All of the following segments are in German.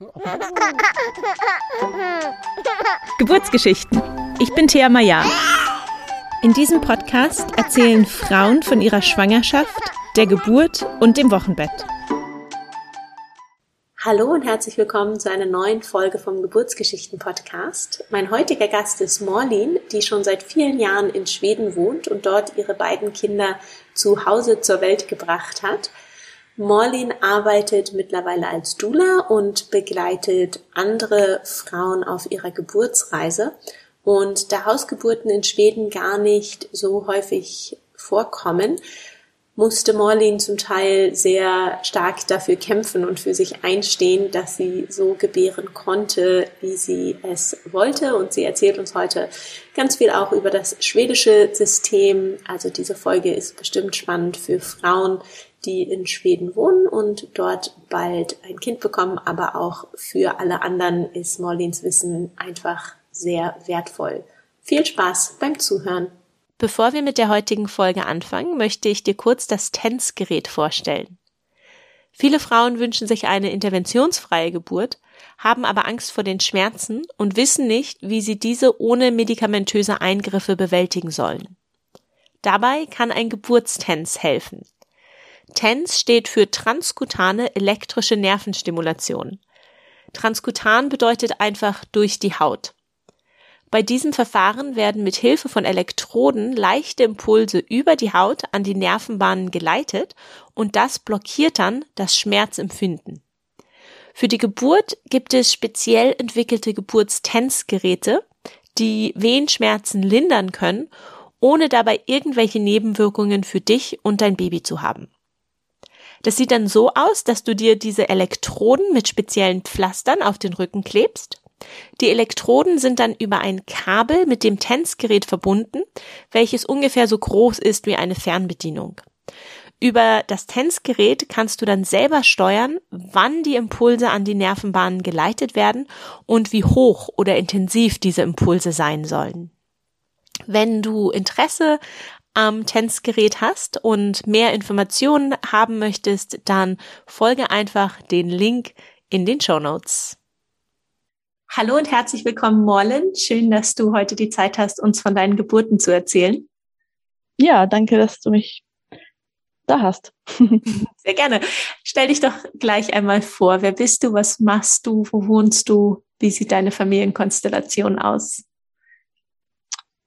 Geburtsgeschichten. Ich bin Thea Maya. In diesem Podcast erzählen Frauen von ihrer Schwangerschaft, der Geburt und dem Wochenbett. Hallo und herzlich willkommen zu einer neuen Folge vom Geburtsgeschichten-Podcast. Mein heutiger Gast ist Morlin, die schon seit vielen Jahren in Schweden wohnt und dort ihre beiden Kinder zu Hause zur Welt gebracht hat. Morlin arbeitet mittlerweile als Doula und begleitet andere Frauen auf ihrer Geburtsreise. Und da Hausgeburten in Schweden gar nicht so häufig vorkommen, musste Morlin zum Teil sehr stark dafür kämpfen und für sich einstehen, dass sie so gebären konnte, wie sie es wollte. Und sie erzählt uns heute ganz viel auch über das schwedische System. Also diese Folge ist bestimmt spannend für Frauen, die in Schweden wohnen und dort bald ein Kind bekommen, aber auch für alle anderen ist Morlins Wissen einfach sehr wertvoll. Viel Spaß beim Zuhören. Bevor wir mit der heutigen Folge anfangen, möchte ich dir kurz das TENS-Gerät vorstellen. Viele Frauen wünschen sich eine interventionsfreie Geburt, haben aber Angst vor den Schmerzen und wissen nicht, wie sie diese ohne medikamentöse Eingriffe bewältigen sollen. Dabei kann ein Geburtstens helfen. TENS steht für transkutane elektrische Nervenstimulation. Transkutan bedeutet einfach durch die Haut. Bei diesem Verfahren werden mit Hilfe von Elektroden leichte Impulse über die Haut an die Nervenbahnen geleitet und das blockiert dann das Schmerzempfinden. Für die Geburt gibt es speziell entwickelte Geburtstensgeräte, die Wehenschmerzen lindern können, ohne dabei irgendwelche Nebenwirkungen für dich und dein Baby zu haben. Das sieht dann so aus, dass du dir diese Elektroden mit speziellen Pflastern auf den Rücken klebst. Die Elektroden sind dann über ein Kabel mit dem Tänzgerät verbunden, welches ungefähr so groß ist wie eine Fernbedienung. Über das Tänzgerät kannst du dann selber steuern, wann die Impulse an die Nervenbahnen geleitet werden und wie hoch oder intensiv diese Impulse sein sollen. Wenn du Interesse am Tänzgerät hast und mehr Informationen haben möchtest, dann folge einfach den Link in den Show Notes. Hallo und herzlich willkommen, Morlen. Schön, dass du heute die Zeit hast, uns von deinen Geburten zu erzählen. Ja, danke, dass du mich da hast. Sehr gerne. Stell dich doch gleich einmal vor. Wer bist du? Was machst du? Wo wohnst du? Wie sieht deine Familienkonstellation aus?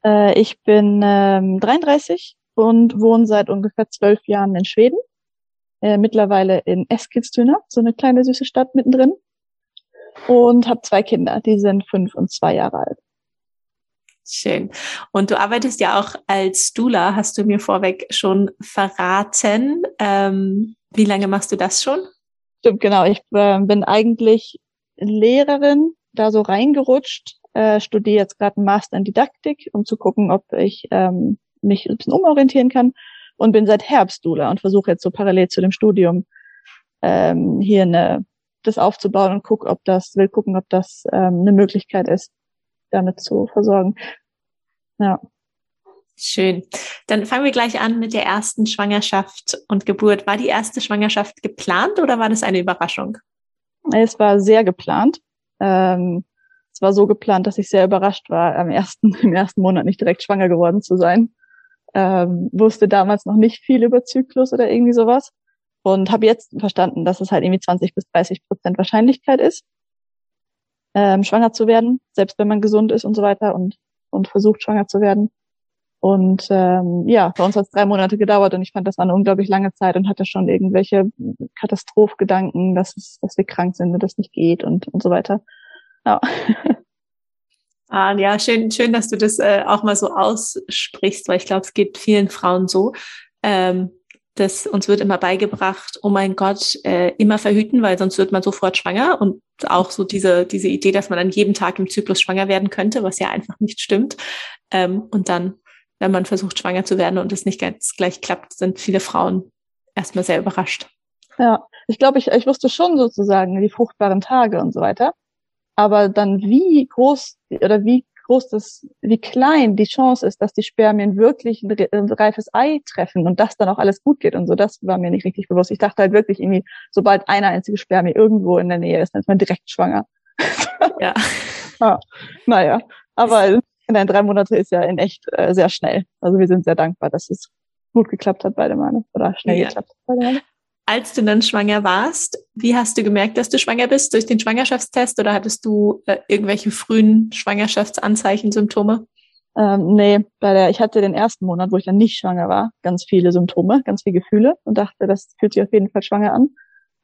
Äh, ich bin ähm, 33 und wohne seit ungefähr zwölf Jahren in Schweden. Äh, mittlerweile in Eskilstuna, so eine kleine süße Stadt mittendrin. Und habe zwei Kinder, die sind fünf und zwei Jahre alt. Schön. Und du arbeitest ja auch als Dula, hast du mir vorweg schon verraten. Ähm, wie lange machst du das schon? Stimmt, genau. Ich äh, bin eigentlich Lehrerin, da so reingerutscht äh, studiere jetzt gerade einen Master in Didaktik, um zu gucken, ob ich ähm, mich ein bisschen umorientieren kann und bin seit Herbst Dula und versuche jetzt so parallel zu dem Studium ähm, hier eine, das aufzubauen und guck, ob das, will gucken, ob das ähm, eine Möglichkeit ist, damit zu versorgen. Ja. Schön. Dann fangen wir gleich an mit der ersten Schwangerschaft und Geburt. War die erste Schwangerschaft geplant oder war das eine Überraschung? Es war sehr geplant. Ähm, es war so geplant, dass ich sehr überrascht war, am ersten, im ersten Monat nicht direkt schwanger geworden zu sein. Ähm, wusste damals noch nicht viel über Zyklus oder irgendwie sowas und habe jetzt verstanden, dass es halt irgendwie 20 bis 30 Prozent Wahrscheinlichkeit ist, ähm, schwanger zu werden, selbst wenn man gesund ist und so weiter und und versucht schwanger zu werden. Und ähm, ja, bei uns hat es drei Monate gedauert und ich fand das war eine unglaublich lange Zeit und hatte schon irgendwelche Katastrophengedanken, dass es, dass wir krank sind und das nicht geht und und so weiter. Ja. Ah, ja, schön, schön, dass du das äh, auch mal so aussprichst, weil ich glaube, es geht vielen Frauen so. Ähm, dass uns wird immer beigebracht, oh mein Gott, äh, immer verhüten, weil sonst wird man sofort schwanger. Und auch so diese, diese Idee, dass man an jedem Tag im Zyklus schwanger werden könnte, was ja einfach nicht stimmt. Ähm, und dann, wenn man versucht, schwanger zu werden und es nicht ganz gleich klappt, sind viele Frauen erstmal sehr überrascht. Ja, ich glaube, ich, ich wusste schon sozusagen die fruchtbaren Tage und so weiter. Aber dann wie groß oder wie groß das, wie klein die Chance ist, dass die Spermien wirklich ein reifes Ei treffen und dass dann auch alles gut geht und so. Das war mir nicht richtig bewusst. Ich dachte halt wirklich irgendwie, sobald eine einzige Spermie irgendwo in der Nähe ist, dann ist man direkt schwanger. Ja. ja. Naja, aber in den drei Monate ist ja in echt äh, sehr schnell. Also wir sind sehr dankbar, dass es gut geklappt hat beide Male oder schnell ja. geklappt hat beide Male. Als du dann schwanger warst, wie hast du gemerkt, dass du schwanger bist? Durch den Schwangerschaftstest oder hattest du äh, irgendwelche frühen Schwangerschaftsanzeichen, Symptome? Ähm, nee, bei der, ich hatte den ersten Monat, wo ich dann nicht schwanger war, ganz viele Symptome, ganz viele Gefühle und dachte, das fühlt sich auf jeden Fall schwanger an.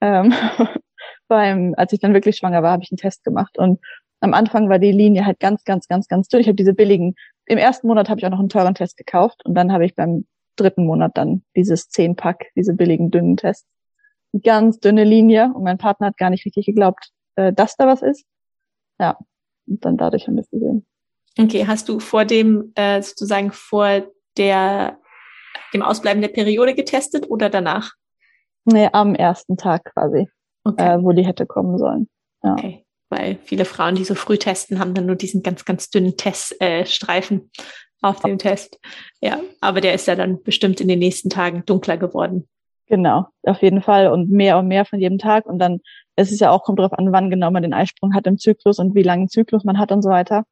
Ähm, beim, als ich dann wirklich schwanger war, habe ich einen Test gemacht und am Anfang war die Linie halt ganz, ganz, ganz, ganz dünn. Ich habe diese billigen, im ersten Monat habe ich auch noch einen teuren Test gekauft und dann habe ich beim dritten Monat dann dieses Zehn-Pack, diese billigen dünnen Tests. Ganz dünne Linie und mein Partner hat gar nicht richtig geglaubt, äh, dass da was ist. Ja, und dann dadurch haben wir es gesehen. Okay, hast du vor dem, äh, sozusagen vor der, dem Ausbleiben der Periode getestet oder danach? Nee, am ersten Tag quasi, okay. äh, wo die hätte kommen sollen. Ja. Okay weil viele Frauen, die so früh testen, haben dann nur diesen ganz, ganz dünnen Teststreifen äh, auf dem Test. Ja, aber der ist ja dann bestimmt in den nächsten Tagen dunkler geworden. Genau, auf jeden Fall und mehr und mehr von jedem Tag und dann es ist ja auch kommt darauf an, wann genau man den Eisprung hat im Zyklus und wie langen Zyklus man hat und so weiter.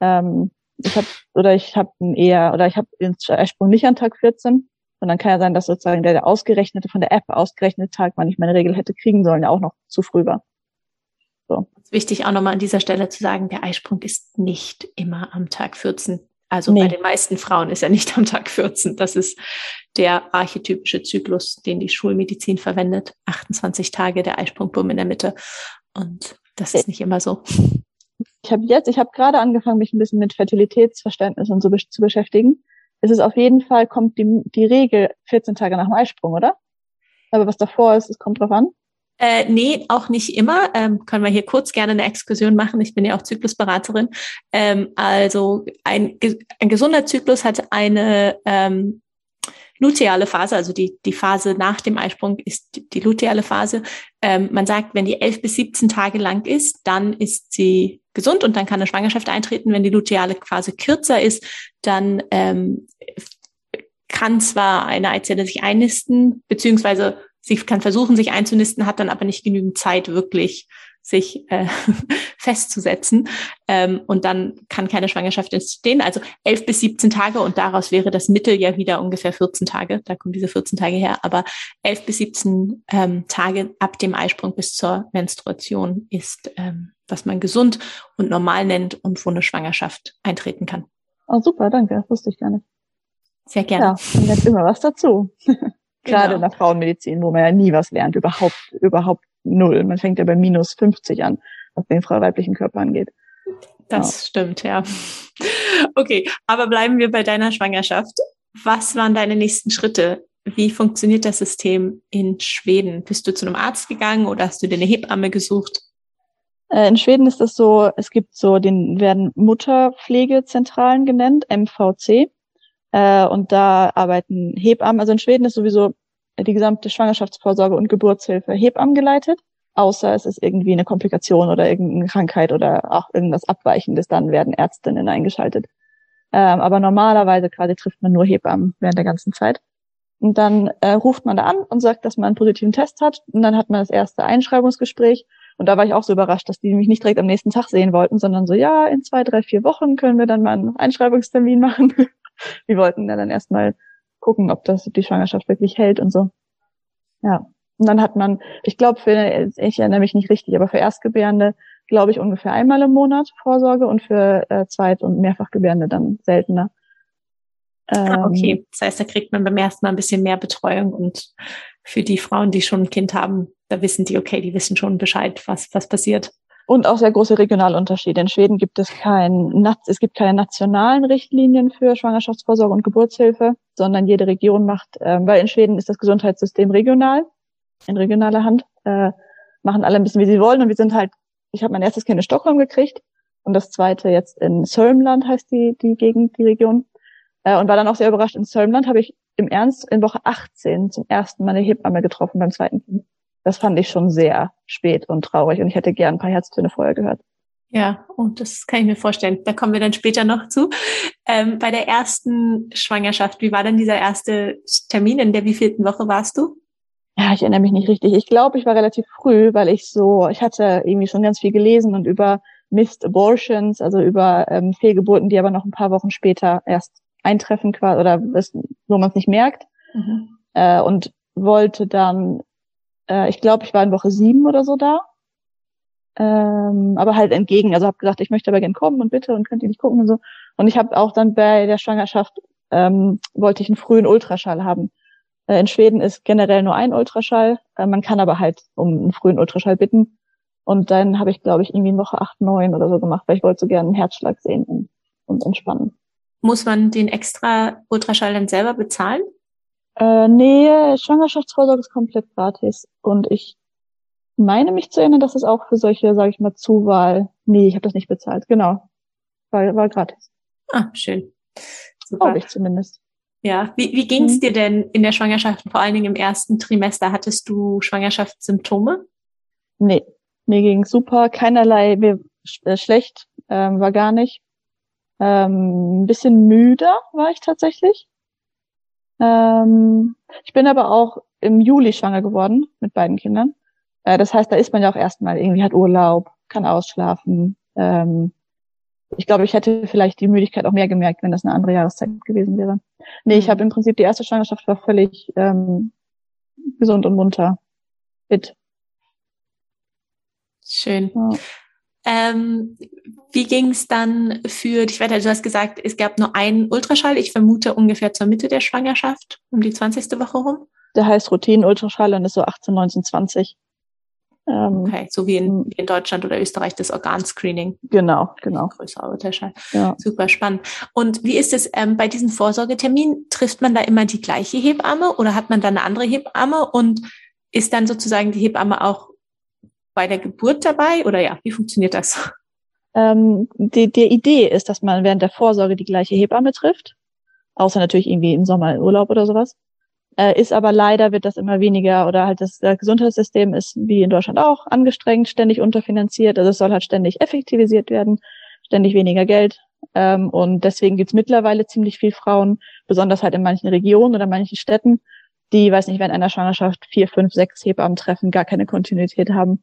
Ähm, ich habe oder ich habe eher oder ich habe den Eisprung nicht an Tag 14 und dann kann ja sein, dass sozusagen der, der ausgerechnete von der App ausgerechnete Tag, wann ich meine Regel hätte kriegen sollen, ja auch noch zu früh war. So. Wichtig auch nochmal an dieser Stelle zu sagen, der Eisprung ist nicht immer am Tag 14. Also nee. bei den meisten Frauen ist er nicht am Tag 14. Das ist der archetypische Zyklus, den die Schulmedizin verwendet. 28 Tage der Eisprungbumm in der Mitte. Und das ist nicht immer so. Ich habe jetzt, ich habe gerade angefangen, mich ein bisschen mit Fertilitätsverständnis und so zu beschäftigen. Es ist auf jeden Fall, kommt die, die Regel 14 Tage nach dem Eisprung, oder? Aber was davor ist, es kommt drauf an. Äh, nee, auch nicht immer. Ähm, können wir hier kurz gerne eine Exkursion machen. Ich bin ja auch Zyklusberaterin. Ähm, also ein, ein gesunder Zyklus hat eine ähm, luteale Phase, also die, die Phase nach dem Eisprung ist die, die luteale Phase. Ähm, man sagt, wenn die elf bis 17 Tage lang ist, dann ist sie gesund und dann kann eine Schwangerschaft eintreten. Wenn die luteale Phase kürzer ist, dann ähm, kann zwar eine Eizelle sich einnisten, beziehungsweise sie kann versuchen, sich einzunisten, hat dann aber nicht genügend Zeit, wirklich sich äh, festzusetzen. Ähm, und dann kann keine Schwangerschaft entstehen. Also elf bis 17 Tage und daraus wäre das Mittel ja wieder ungefähr 14 Tage. Da kommen diese 14 Tage her. Aber elf bis 17 ähm, Tage ab dem Eisprung bis zur Menstruation ist, ähm, was man gesund und normal nennt und wo eine Schwangerschaft eintreten kann. Oh, super, danke. Das wusste ich gar nicht. Sehr gerne. Ja, und jetzt immer was dazu. Gerade genau. in der Frauenmedizin, wo man ja nie was lernt, überhaupt, überhaupt null. Man fängt ja bei minus 50 an, was den weiblichen Körper angeht. Das ja. stimmt, ja. Okay, aber bleiben wir bei deiner Schwangerschaft. Was waren deine nächsten Schritte? Wie funktioniert das System in Schweden? Bist du zu einem Arzt gegangen oder hast du dir eine Hebamme gesucht? Äh, in Schweden ist es so, es gibt so, den werden Mutterpflegezentralen genannt, MVC. Äh, und da arbeiten Hebammen. Also in Schweden ist sowieso die gesamte Schwangerschaftsvorsorge und Geburtshilfe Hebammen geleitet. Außer es ist irgendwie eine Komplikation oder irgendeine Krankheit oder auch irgendwas Abweichendes, dann werden Ärztinnen eingeschaltet. Ähm, aber normalerweise quasi trifft man nur Hebammen während der ganzen Zeit. Und dann äh, ruft man da an und sagt, dass man einen positiven Test hat. Und dann hat man das erste Einschreibungsgespräch. Und da war ich auch so überrascht, dass die mich nicht direkt am nächsten Tag sehen wollten, sondern so, ja, in zwei, drei, vier Wochen können wir dann mal einen Einschreibungstermin machen. wir wollten ja dann erstmal gucken, ob das die Schwangerschaft wirklich hält und so. Ja. Und dann hat man, ich glaube, für, ich erinnere mich nicht richtig, aber für Erstgebärende, glaube ich, ungefähr einmal im Monat Vorsorge und für äh, Zweit- und Mehrfachgebärende dann seltener. Ah, okay, ähm, das heißt, da kriegt man beim ersten Mal ein bisschen mehr Betreuung und für die Frauen, die schon ein Kind haben, da wissen die, okay, die wissen schon Bescheid, was, was passiert. Und auch sehr große Regionalunterschiede. In Schweden gibt es kein, es gibt keine nationalen Richtlinien für Schwangerschaftsvorsorge und Geburtshilfe, sondern jede Region macht, äh, weil in Schweden ist das Gesundheitssystem regional, in regionaler Hand, äh, machen alle ein bisschen, wie sie wollen. Und wir sind halt, ich habe mein erstes Kind in Stockholm gekriegt und das zweite jetzt in Sörmland heißt die, die Gegend, die Region. Äh, und war dann auch sehr überrascht. In Sörmland habe ich im Ernst in Woche 18 zum ersten Mal eine Hebamme getroffen beim zweiten Kind das fand ich schon sehr spät und traurig und ich hätte gern ein paar Herztöne vorher gehört. Ja, und oh, das kann ich mir vorstellen. Da kommen wir dann später noch zu. Ähm, bei der ersten Schwangerschaft, wie war denn dieser erste Termin? In der wievielten Woche warst du? Ja, ich erinnere mich nicht richtig. Ich glaube, ich war relativ früh, weil ich so, ich hatte irgendwie schon ganz viel gelesen und über Missed Abortions, also über ähm, Fehlgeburten, die aber noch ein paar Wochen später erst eintreffen quasi oder es, wo man es nicht merkt. Mhm. Äh, und wollte dann, äh, ich glaube, ich war in Woche sieben oder so da. Ähm, aber halt entgegen. Also habe gesagt, ich möchte aber gern kommen und bitte und könnt ihr nicht gucken und so. Und ich habe auch dann bei der Schwangerschaft ähm, wollte ich einen frühen Ultraschall haben. Äh, in Schweden ist generell nur ein Ultraschall. Äh, man kann aber halt um einen frühen Ultraschall bitten. Und dann habe ich, glaube ich, irgendwie in Woche acht, neun oder so gemacht, weil ich wollte so gerne einen Herzschlag sehen und, und entspannen. Muss man den extra Ultraschall dann selber bezahlen? Äh, nee, Schwangerschaftsvorsorge ist komplett gratis. Und ich meine mich zu erinnern, dass es auch für solche, sage ich mal, Zuwahl. Nee, ich habe das nicht bezahlt. Genau. War, war gratis. Ah, schön. Super. Glaube ich zumindest. Ja, wie, wie ging es hm. dir denn in der Schwangerschaft, vor allen Dingen im ersten Trimester? Hattest du Schwangerschaftssymptome? Nee, mir ging super, keinerlei, mir äh, schlecht, ähm, war gar nicht. Ähm, ein bisschen müder war ich tatsächlich. Ähm, ich bin aber auch im Juli schwanger geworden mit beiden Kindern. Äh, das heißt, da ist man ja auch erstmal irgendwie hat Urlaub, kann ausschlafen. Ähm, ich glaube, ich hätte vielleicht die Müdigkeit auch mehr gemerkt, wenn das eine andere Jahreszeit gewesen wäre. Nee, ich mhm. habe im Prinzip die erste Schwangerschaft war völlig ähm, gesund und munter. Fit. Schön. Ja. Ähm, wie ging es dann für dich weiter? Du hast gesagt, es gab nur einen Ultraschall. Ich vermute ungefähr zur Mitte der Schwangerschaft, um die 20. Woche rum. Der heißt Routinen-Ultraschall und ist so 18, 19, 20. Ähm, okay, so wie in, wie in, Deutschland oder Österreich das Organscreening. Genau, genau. Größerer Ultraschall. Ja. Super spannend. Und wie ist es ähm, bei diesen Vorsorgeterminen? Trifft man da immer die gleiche Hebamme oder hat man da eine andere Hebamme? Und ist dann sozusagen die Hebamme auch bei der Geburt dabei oder ja, wie funktioniert das? Ähm, die, die Idee ist, dass man während der Vorsorge die gleiche Hebamme trifft, außer natürlich irgendwie im Sommer in Urlaub oder sowas. Äh, ist aber leider wird das immer weniger oder halt das, das Gesundheitssystem ist wie in Deutschland auch angestrengt, ständig unterfinanziert. Also es soll halt ständig effektivisiert werden, ständig weniger Geld. Ähm, und deswegen gibt's mittlerweile ziemlich viel Frauen, besonders halt in manchen Regionen oder manchen Städten, die, weiß nicht, während einer Schwangerschaft vier, fünf, sechs Hebammen treffen, gar keine Kontinuität haben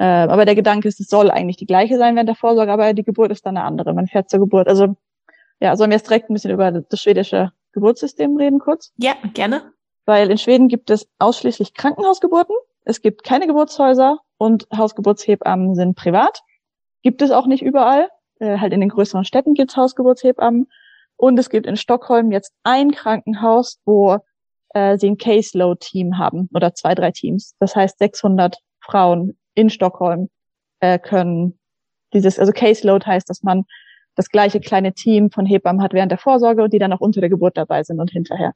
äh, aber der Gedanke ist, es soll eigentlich die gleiche sein während der Vorsorge, aber die Geburt ist dann eine andere. Man fährt zur Geburt. Also ja, sollen wir jetzt direkt ein bisschen über das schwedische Geburtssystem reden kurz? Ja, gerne. Weil in Schweden gibt es ausschließlich Krankenhausgeburten. Es gibt keine Geburtshäuser und Hausgeburtshebammen sind privat. Gibt es auch nicht überall. Äh, halt in den größeren Städten gibt es Hausgeburtshebammen. Und es gibt in Stockholm jetzt ein Krankenhaus, wo äh, sie ein Caseload-Team haben oder zwei, drei Teams. Das heißt 600 Frauen in Stockholm äh, können dieses, also Caseload heißt, dass man das gleiche kleine Team von Hebammen hat während der Vorsorge und die dann auch unter der Geburt dabei sind und hinterher.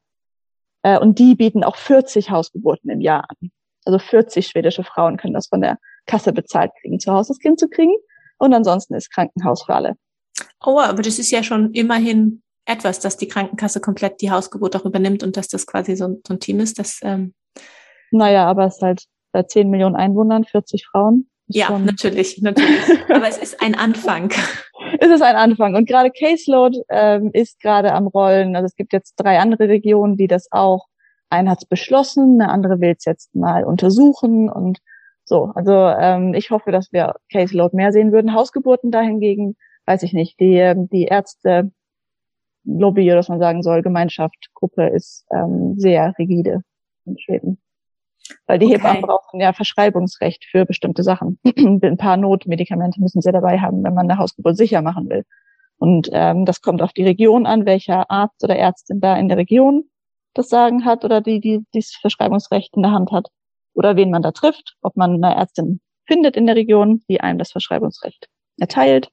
Äh, und die bieten auch 40 Hausgeburten im Jahr an. Also 40 schwedische Frauen können das von der Kasse bezahlt kriegen, zu Hause das Kind zu kriegen. Und ansonsten ist Krankenhaus für alle. Oh, aber das ist ja schon immerhin etwas, dass die Krankenkasse komplett die Hausgeburt auch übernimmt und dass das quasi so, so ein Team ist, das ähm naja, aber es ist halt bei 10 Millionen Einwohnern, 40 Frauen. Ja, schon... natürlich, natürlich. Aber es ist ein Anfang. es ist ein Anfang. Und gerade Caseload ähm, ist gerade am Rollen. Also es gibt jetzt drei andere Regionen, die das auch. Eine hat es beschlossen, eine andere will es jetzt mal untersuchen und so. Also ähm, ich hoffe, dass wir Caseload mehr sehen würden. Hausgeburten dahingegen, weiß ich nicht. Die, ähm, die Ärzte Lobby oder was man sagen soll, Gemeinschaft, Gruppe ist ähm, sehr rigide in Schweden. Weil die okay. Hebammen brauchen ja Verschreibungsrecht für bestimmte Sachen. Ein paar Notmedikamente müssen sie dabei haben, wenn man eine Hausgeburt sicher machen will. Und ähm, das kommt auf die Region an, welcher Arzt oder Ärztin da in der Region das Sagen hat oder die, die dieses Verschreibungsrecht in der Hand hat. Oder wen man da trifft, ob man eine Ärztin findet in der Region, die einem das Verschreibungsrecht erteilt.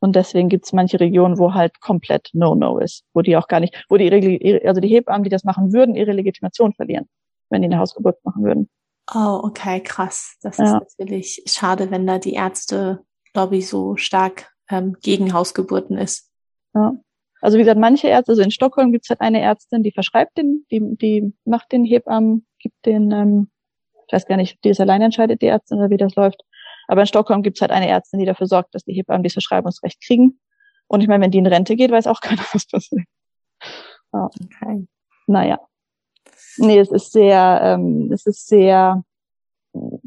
Und deswegen gibt es manche Regionen, wo halt komplett No-No ist, wo die auch gar nicht, wo die, also die Hebammen, die das machen würden, ihre Legitimation verlieren wenn die eine Hausgeburt machen würden. Oh, okay, krass. Das ja. ist natürlich schade, wenn da die Ärzte-Lobby so stark ähm, gegen Hausgeburten ist. Ja. Also wie gesagt, manche Ärzte, also in Stockholm gibt es halt eine Ärztin, die verschreibt den, die, die macht den Hebammen, gibt den, ähm, ich weiß gar nicht, die ist allein entscheidet, die Ärztin oder wie das läuft. Aber in Stockholm gibt es halt eine Ärztin, die dafür sorgt, dass die Hebammen dieses Verschreibungsrecht kriegen. Und ich meine, wenn die in Rente geht, weiß auch keiner, was passiert. Ja. Okay. Naja. Nee, es ist sehr, ähm, es ist sehr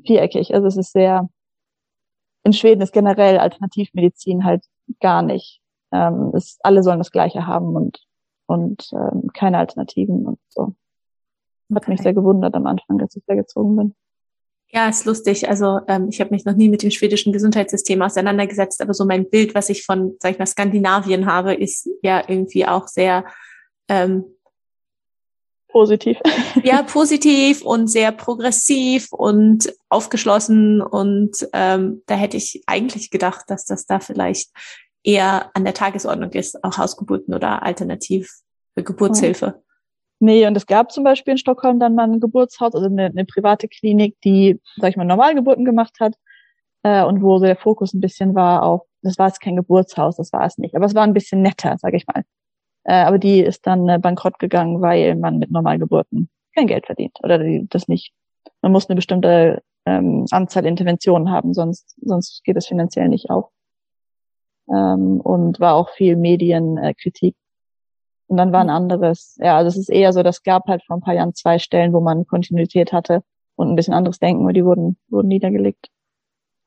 viereckig. Also es ist sehr, in Schweden ist generell Alternativmedizin halt gar nicht. Ähm, es, alle sollen das Gleiche haben und, und ähm, keine Alternativen und so. Hat okay. mich sehr gewundert am Anfang, als ich da gezogen bin. Ja, ist lustig. Also ähm, ich habe mich noch nie mit dem schwedischen Gesundheitssystem auseinandergesetzt, aber so mein Bild, was ich von, sag ich mal, Skandinavien habe, ist ja irgendwie auch sehr ähm, positiv. Ja, positiv und sehr progressiv und aufgeschlossen. Und ähm, da hätte ich eigentlich gedacht, dass das da vielleicht eher an der Tagesordnung ist, auch Hausgeburten oder alternativ Geburtshilfe. Nee, und es gab zum Beispiel in Stockholm dann mal ein Geburtshaus, also eine, eine private Klinik, die, sag ich mal, Normalgeburten gemacht hat äh, und wo so der Fokus ein bisschen war auf, das war jetzt kein Geburtshaus, das war es nicht, aber es war ein bisschen netter, sag ich mal. Äh, aber die ist dann äh, bankrott gegangen, weil man mit Normalgeburten kein Geld verdient oder das nicht. Man muss eine bestimmte ähm, Anzahl Interventionen haben, sonst, sonst geht es finanziell nicht auf. Ähm, und war auch viel Medienkritik äh, und dann war ein anderes, ja, also es ist eher so, das gab halt vor ein paar Jahren zwei Stellen, wo man Kontinuität hatte und ein bisschen anderes Denken, und die wurden, wurden niedergelegt.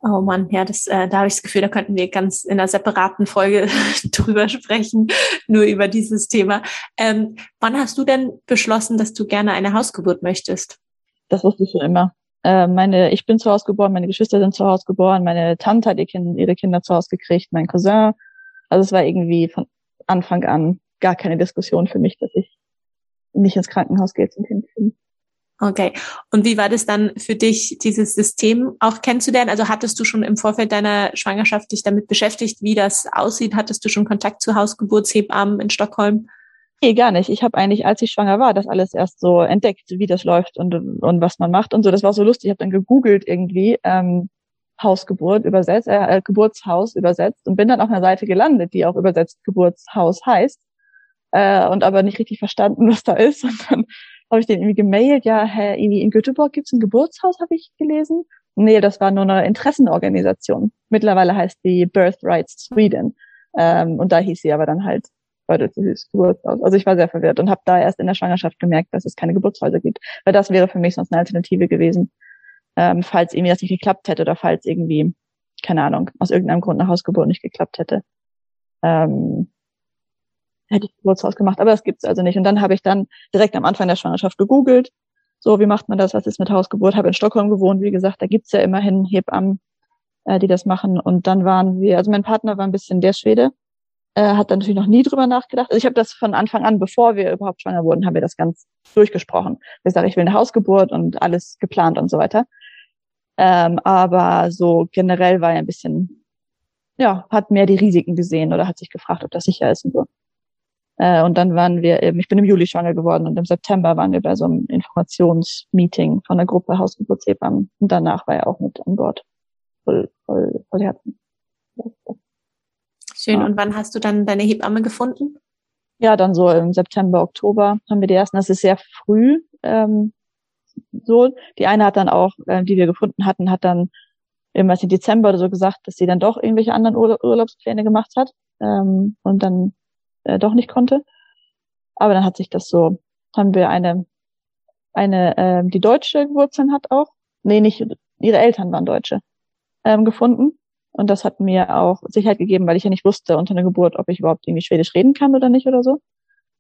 Oh Mann, ja, das, äh, da habe ich das Gefühl, da könnten wir ganz in einer separaten Folge drüber sprechen, nur über dieses Thema. Ähm, wann hast du denn beschlossen, dass du gerne eine Hausgeburt möchtest? Das wusste ich schon immer. Äh, meine, ich bin zu Hause geboren, meine Geschwister sind zu Hause geboren, meine Tante hat ihr kind, ihre Kinder zu Hause gekriegt, mein Cousin. Also es war irgendwie von Anfang an gar keine Diskussion für mich, dass ich nicht ins Krankenhaus gehe zum Kind kriegen. Okay. Und wie war das dann für dich, dieses System auch kennenzulernen? Also hattest du schon im Vorfeld deiner Schwangerschaft dich damit beschäftigt, wie das aussieht? Hattest du schon Kontakt zu Hausgeburtshebammen in Stockholm? Nee, gar nicht. Ich habe eigentlich, als ich schwanger war, das alles erst so entdeckt, wie das läuft und, und was man macht und so. Das war so lustig. Ich habe dann gegoogelt irgendwie ähm, Hausgeburt übersetzt, äh, Geburtshaus übersetzt und bin dann auf einer Seite gelandet, die auch übersetzt Geburtshaus heißt äh, und aber nicht richtig verstanden, was da ist. Und dann habe ich den irgendwie gemailt, ja, hä, irgendwie in Göteborg gibt's ein Geburtshaus, habe ich gelesen. Nee, das war nur eine Interessenorganisation. Mittlerweile heißt die Birthrights Sweden. Ähm, und da hieß sie aber dann halt Fördertes Geburtshaus. Also ich war sehr verwirrt und habe da erst in der Schwangerschaft gemerkt, dass es keine Geburtshäuser gibt. Weil das wäre für mich sonst eine Alternative gewesen. Ähm, falls irgendwie das nicht geklappt hätte oder falls irgendwie, keine Ahnung, aus irgendeinem Grund eine Hausgeburt nicht geklappt hätte. Ähm, hätte ich Geburtshaus gemacht, aber das gibt's also nicht. Und dann habe ich dann direkt am Anfang der Schwangerschaft gegoogelt, so wie macht man das, was ist mit Hausgeburt, habe in Stockholm gewohnt, wie gesagt, da gibt's ja immerhin Hebammen, äh, die das machen. Und dann waren wir, also mein Partner war ein bisschen der Schwede, äh, hat dann natürlich noch nie drüber nachgedacht. Also ich habe das von Anfang an, bevor wir überhaupt schwanger wurden, haben wir das ganz durchgesprochen. Ich sage, ich will eine Hausgeburt und alles geplant und so weiter. Ähm, aber so generell war er ein bisschen, ja, hat mehr die Risiken gesehen oder hat sich gefragt, ob das sicher ist und so. Äh, und dann waren wir, eben, ich bin im Juli schwanger geworden und im September waren wir bei so einem Informationsmeeting von der Gruppe Hausgeburtshebammen. Und danach war er auch mit an Bord. Voll, voll, voll Herzen. Schön. Ja. Und wann hast du dann deine Hebamme gefunden? Ja, dann so im September, Oktober haben wir die ersten. Das ist sehr früh. Ähm, so, die eine hat dann auch, äh, die wir gefunden hatten, hat dann irgendwas im Dezember oder so gesagt, dass sie dann doch irgendwelche anderen Urlaubspläne gemacht hat. Ähm, und dann äh, doch nicht konnte. Aber dann hat sich das so, haben wir eine, eine, ähm, die deutsche Wurzeln hat auch, nee, nicht, ihre Eltern waren Deutsche, ähm, gefunden. Und das hat mir auch Sicherheit gegeben, weil ich ja nicht wusste unter einer Geburt, ob ich überhaupt irgendwie Schwedisch reden kann oder nicht oder so.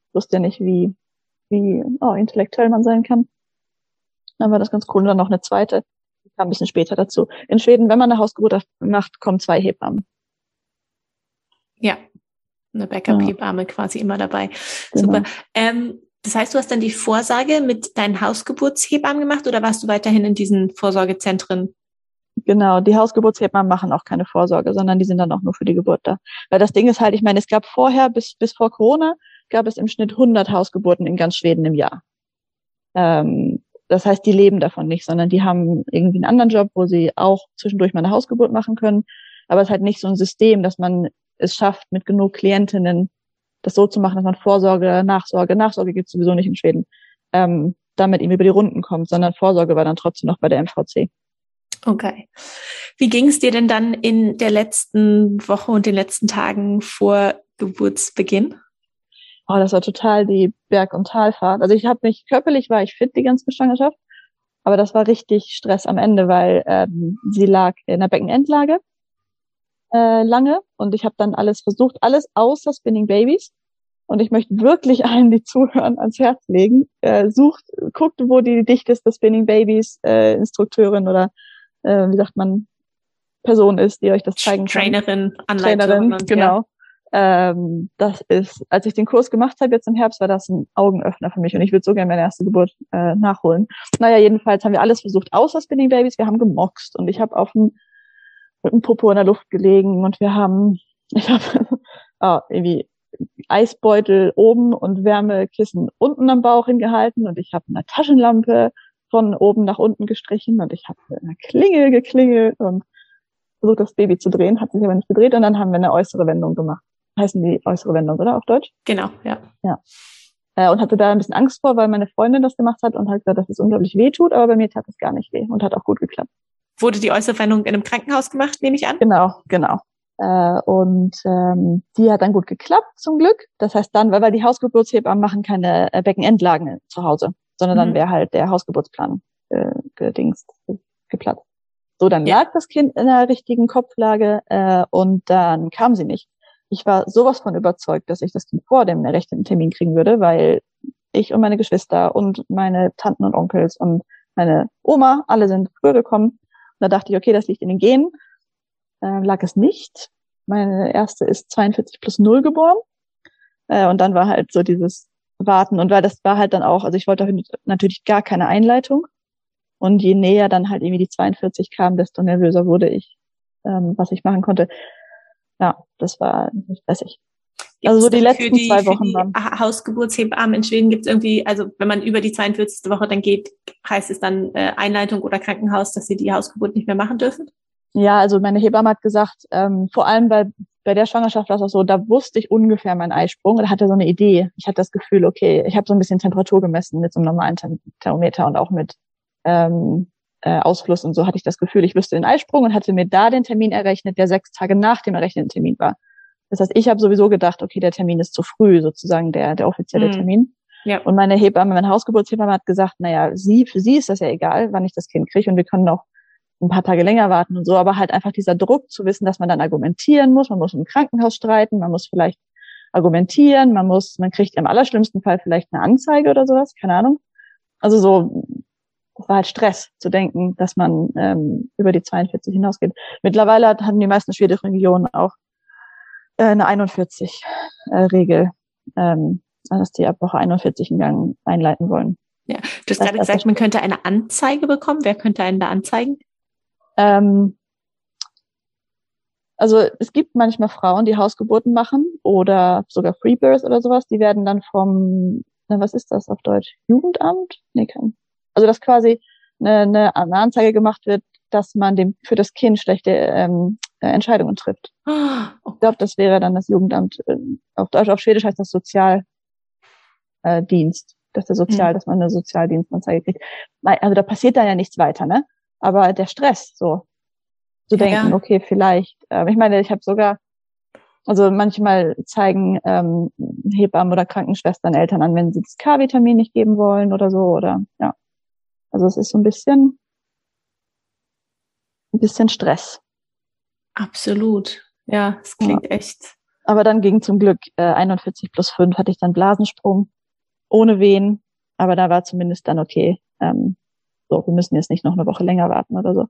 Ich wusste ja nicht, wie, wie oh, intellektuell man sein kann. Dann war das ganz cool. Und dann noch eine zweite, die kam ein bisschen später dazu. In Schweden, wenn man eine Hausgeburt macht, kommen zwei Hebammen. Ja, eine Backup-Hebamme ja. quasi immer dabei. Genau. Super. Ähm, das heißt, du hast dann die Vorsage mit deinen Hausgeburtshebammen gemacht oder warst du weiterhin in diesen Vorsorgezentren? Genau, die Hausgeburtshebammen machen auch keine Vorsorge, sondern die sind dann auch nur für die Geburt da. Weil das Ding ist halt, ich meine, es gab vorher, bis, bis vor Corona, gab es im Schnitt 100 Hausgeburten in ganz Schweden im Jahr. Ähm, das heißt, die leben davon nicht, sondern die haben irgendwie einen anderen Job, wo sie auch zwischendurch mal eine Hausgeburt machen können. Aber es ist halt nicht so ein System, dass man es schafft, mit genug Klientinnen das so zu machen, dass man Vorsorge, Nachsorge, Nachsorge gibt es sowieso nicht in Schweden, ähm, damit ihm über die Runden kommt, sondern Vorsorge war dann trotzdem noch bei der MVC. Okay. Wie ging es dir denn dann in der letzten Woche und den letzten Tagen vor Geburtsbeginn? Oh, das war total die Berg- und Talfahrt. Also ich habe mich körperlich war ich fit die ganze Schwangerschaft, aber das war richtig Stress am Ende, weil ähm, sie lag in der Beckenendlage äh, lange und ich habe dann alles versucht, alles außer Spinning Babies. Und ich möchte wirklich allen, die zuhören, ans Herz legen. Äh, sucht, guckt, wo die dichteste Spinning Babies äh, Instrukteurin oder äh, wie sagt man Person ist, die euch das zeigen kann. Trainerin, Anleiterin. Trainerin, genau. Ja. Ähm, das ist, als ich den Kurs gemacht habe jetzt im Herbst, war das ein Augenöffner für mich und ich würde so gerne meine erste Geburt äh, nachholen. Naja, jedenfalls haben wir alles versucht, außer Spinning Babies. Wir haben gemoxt und ich habe auf dem mit dem Popo in der Luft gelegen und wir haben, ich habe oh, irgendwie Eisbeutel oben und Wärmekissen unten am Bauch hingehalten und ich habe eine Taschenlampe von oben nach unten gestrichen und ich habe eine Klingel geklingelt und versucht das Baby zu drehen, hat sich aber nicht gedreht und dann haben wir eine äußere Wendung gemacht. Heißen die äußere Wendung, oder auf Deutsch? Genau, ja. Ja. Äh, und hatte da ein bisschen Angst vor, weil meine Freundin das gemacht hat und hat gesagt, dass es unglaublich weh tut, aber bei mir tat es gar nicht weh und hat auch gut geklappt. Wurde die äußere Wendung in einem Krankenhaus gemacht, nehme ich an? Genau, genau. Äh, und ähm, die hat dann gut geklappt, zum Glück. Das heißt dann, weil, weil die Hausgeburtshebammen machen keine äh, Beckenendlagen zu Hause, sondern dann mhm. wäre halt der Hausgeburtsplan äh, gedingst, geplatzt. So, dann ja. lag das Kind in der richtigen Kopflage äh, und dann kam sie nicht. Ich war sowas von überzeugt, dass ich das Kind vor dem rechten Termin kriegen würde, weil ich und meine Geschwister und meine Tanten und Onkels und meine Oma, alle sind früher gekommen. Da dachte ich, okay, das liegt in den Genen äh, lag es nicht. Meine erste ist 42 plus 0 geboren. Äh, und dann war halt so dieses Warten. Und weil das war halt dann auch, also ich wollte natürlich gar keine Einleitung. Und je näher dann halt irgendwie die 42 kam, desto nervöser wurde ich, ähm, was ich machen konnte. Ja, das war nicht stressig. Also so die letzten die, zwei Wochen waren. Hausgeburtshebammen in Schweden gibt es irgendwie, also wenn man über die 42. Woche dann geht, heißt es dann äh, Einleitung oder Krankenhaus, dass sie die Hausgeburt nicht mehr machen dürfen? Ja, also meine Hebamme hat gesagt, ähm, vor allem bei, bei der Schwangerschaft war es auch so, da wusste ich ungefähr meinen Eisprung oder hatte so eine Idee. Ich hatte das Gefühl, okay, ich habe so ein bisschen Temperatur gemessen mit so einem normalen Thermometer und auch mit ähm, äh, Ausfluss und so hatte ich das Gefühl, ich wüsste den Eisprung und hatte mir da den Termin errechnet, der sechs Tage nach dem errechneten Termin war. Das heißt, ich habe sowieso gedacht, okay, der Termin ist zu früh, sozusagen der, der offizielle mhm. Termin. Ja. Und meine Hebamme, meine Hausgeburtshebamme hat gesagt, naja, sie, für sie ist das ja egal, wann ich das Kind kriege und wir können auch ein paar Tage länger warten und so, aber halt einfach dieser Druck zu wissen, dass man dann argumentieren muss, man muss im Krankenhaus streiten, man muss vielleicht argumentieren, man muss, man kriegt im allerschlimmsten Fall vielleicht eine Anzeige oder sowas, keine Ahnung. Also so, das war halt Stress zu denken, dass man ähm, über die 42 hinausgeht. Mittlerweile haben die meisten schwedischen Regionen auch eine 41-Regel, äh, ähm, dass die ab Woche 41 einen Gang einleiten wollen. Ja, du hast gerade gesagt, man könnte eine Anzeige bekommen. Wer könnte einen da anzeigen? Ähm, also es gibt manchmal Frauen, die Hausgeburten machen oder sogar Freebirth oder sowas, die werden dann vom, na, was ist das auf Deutsch? Jugendamt? Nee, kein. Also dass quasi eine, eine Anzeige gemacht wird, dass man dem für das Kind schlechte ähm, äh, Entscheidungen trifft. Ich glaube, das wäre dann das Jugendamt. Äh, auf Deutsch, auf Schwedisch heißt das Sozialdienst. Äh, dass der Sozial, mhm. dass man eine Sozialdienstanzeige kriegt. Also da passiert dann ja nichts weiter, ne? aber der Stress, so zu ja, denken, ja. okay, vielleicht. Ähm, ich meine, ich habe sogar, also manchmal zeigen ähm, Hebammen oder Krankenschwestern Eltern an, wenn sie das K-Vitamin nicht geben wollen oder so, oder ja. Also es ist so ein bisschen, ein bisschen Stress. Absolut. Ja, es klingt ja. echt. Aber dann ging zum Glück äh, 41 plus 5 hatte ich dann Blasensprung ohne Wehen. Aber da war zumindest dann okay. Ähm, so, wir müssen jetzt nicht noch eine Woche länger warten oder so.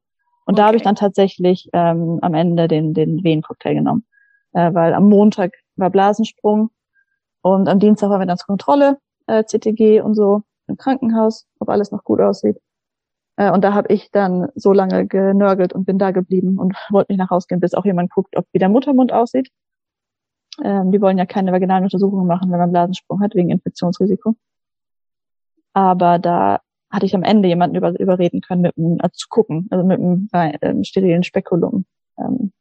Und okay. da habe ich dann tatsächlich ähm, am Ende den, den Wehencocktail genommen. Äh, weil am Montag war Blasensprung und am Dienstag waren wir dann zur Kontrolle, äh, CTG und so im Krankenhaus, ob alles noch gut aussieht. Äh, und da habe ich dann so lange genörgelt und bin da geblieben und wollte nicht nach Hause gehen, bis auch jemand guckt, ob wie der Muttermund aussieht. Ähm, die wollen ja keine vaginalen Untersuchungen machen, wenn man Blasensprung hat, wegen Infektionsrisiko. Aber da hatte ich am Ende jemanden über, überreden können, mit einem, also zu gucken, also mit einem äh, sterilen Spekulum. Ähm.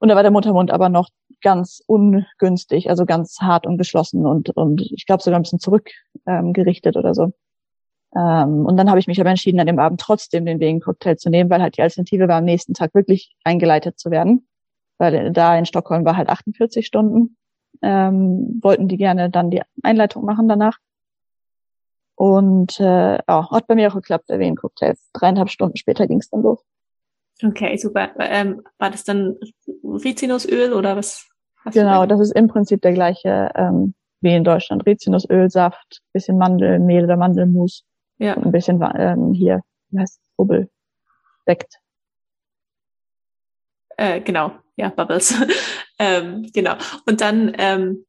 Und da war der Muttermund aber noch ganz ungünstig, also ganz hart und geschlossen und, und ich glaube sogar ein bisschen zurückgerichtet ähm, oder so. Ähm, und dann habe ich mich aber entschieden, an dem Abend trotzdem den Wehencocktail zu nehmen, weil halt die Alternative war, am nächsten Tag wirklich eingeleitet zu werden. Weil da in Stockholm war halt 48 Stunden. Ähm, wollten die gerne dann die Einleitung machen danach. Und äh, ja, hat bei mir auch geklappt, der Wehencocktail. Dreieinhalb Stunden später ging es dann los. Okay, super. Ähm, war das dann Rizinusöl oder was? genau, das ist im Prinzip der gleiche ähm, wie in Deutschland. Rizinusöl, Saft, bisschen Mandelmehl oder Mandelmus. Ja. Ein bisschen ähm, hier, wie heißt es, Rubbel, Sekt. Äh, genau, ja, Bubbles. ähm, genau. Und dann ähm,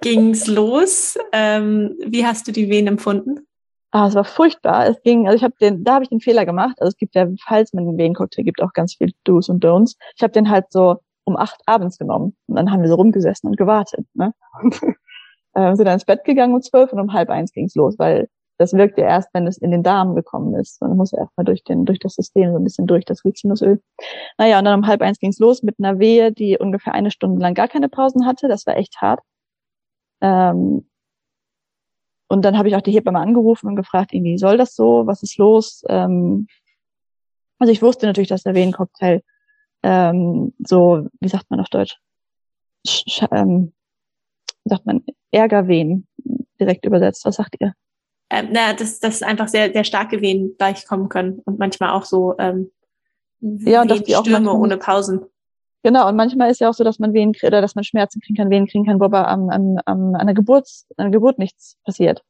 ging's los. Ähm, wie hast du die Wehen empfunden? Ah, es war furchtbar. Es ging, also ich habe den, da habe ich den Fehler gemacht. Also es gibt ja, falls man den Wehencocktail gibt, auch ganz viel Do's und Don'ts. Ich habe den halt so um acht abends genommen und dann haben wir so rumgesessen und gewartet. Ne? äh, sind dann ins Bett gegangen um zwölf und um halb eins ging's los, weil das wirkt ja erst, wenn es in den Darm gekommen ist. Dann muss er erstmal durch den, durch das System so ein bisschen durch das Rizinusöl. Naja, und dann um halb eins ging's los mit einer Wehe, die ungefähr eine Stunde lang gar keine Pausen hatte. Das war echt hart. Ähm, und dann habe ich auch die Hebamme angerufen und gefragt, irgendwie, soll das so? Was ist los? Ähm, also ich wusste natürlich, dass der Wehencocktail ähm, so, wie sagt man auf Deutsch? Sch ähm, wie sagt man, Ärgerwehen direkt übersetzt. Was sagt ihr? Ähm, na, dass, dass einfach sehr, sehr starke Wehen gleich kommen können und manchmal auch so ähm, ja, und dass die auch Stürme ohne Pausen. Genau, und manchmal ist ja auch so, dass man Wehen oder dass man Schmerzen kriegen kann, Wehen kriegen kann, wo aber am, am, am, an der Geburt, an der Geburt nichts passiert.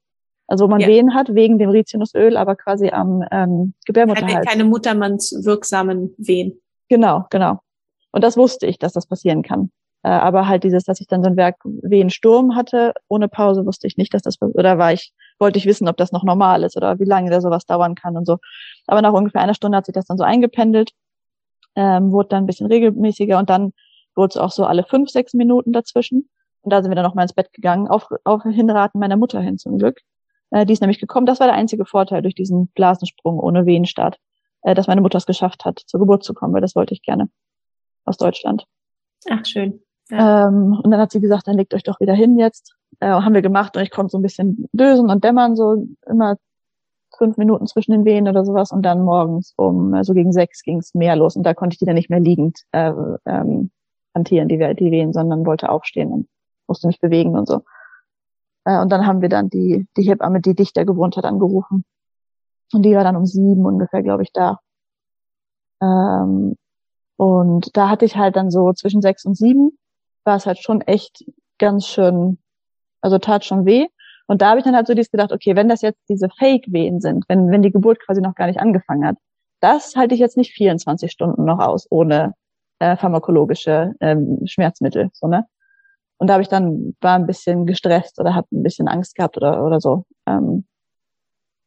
Also wo man ja. Wehen hat wegen dem Rizinusöl, aber quasi am ähm, Gebärmutterhals. Keine, keine muttermannswirksamen Wehen. Genau, genau. Und das wusste ich, dass das passieren kann. Äh, aber halt dieses, dass ich dann so ein Werk Wehensturm hatte, ohne Pause, wusste ich nicht, dass das, oder war ich, wollte ich wissen, ob das noch normal ist oder wie lange da sowas dauern kann und so. Aber nach ungefähr einer Stunde hat sich das dann so eingependelt ähm, wurde dann ein bisschen regelmäßiger und dann wurde es auch so alle fünf, sechs Minuten dazwischen. Und da sind wir dann noch mal ins Bett gegangen, auf, auf Hinraten meiner Mutter hin zum Glück. Äh, die ist nämlich gekommen. Das war der einzige Vorteil durch diesen Blasensprung ohne Wehenstart, äh, dass meine Mutter es geschafft hat, zur Geburt zu kommen, weil das wollte ich gerne aus Deutschland. Ach, schön. Ja. Ähm, und dann hat sie gesagt, dann legt euch doch wieder hin jetzt. Äh, haben wir gemacht und ich konnte so ein bisschen dösen und dämmern, so immer fünf Minuten zwischen den Wehen oder sowas und dann morgens um also gegen sechs ging es mehr los und da konnte ich die dann nicht mehr liegend äh, ähm, hantieren, die, die Wehen, sondern wollte aufstehen und musste mich bewegen und so. Äh, und dann haben wir dann die, die Hebamme, die dichter gewohnt hat, angerufen. Und die war dann um sieben ungefähr, glaube ich, da. Ähm, und da hatte ich halt dann so zwischen sechs und sieben, war es halt schon echt ganz schön, also tat schon weh. Und da habe ich dann halt so dies gedacht, okay, wenn das jetzt diese Fake-Wehen sind, wenn, wenn die Geburt quasi noch gar nicht angefangen hat, das halte ich jetzt nicht 24 Stunden noch aus, ohne äh, pharmakologische ähm, Schmerzmittel. So, ne? Und da habe ich dann, war ein bisschen gestresst oder habe ein bisschen Angst gehabt oder, oder so, ähm,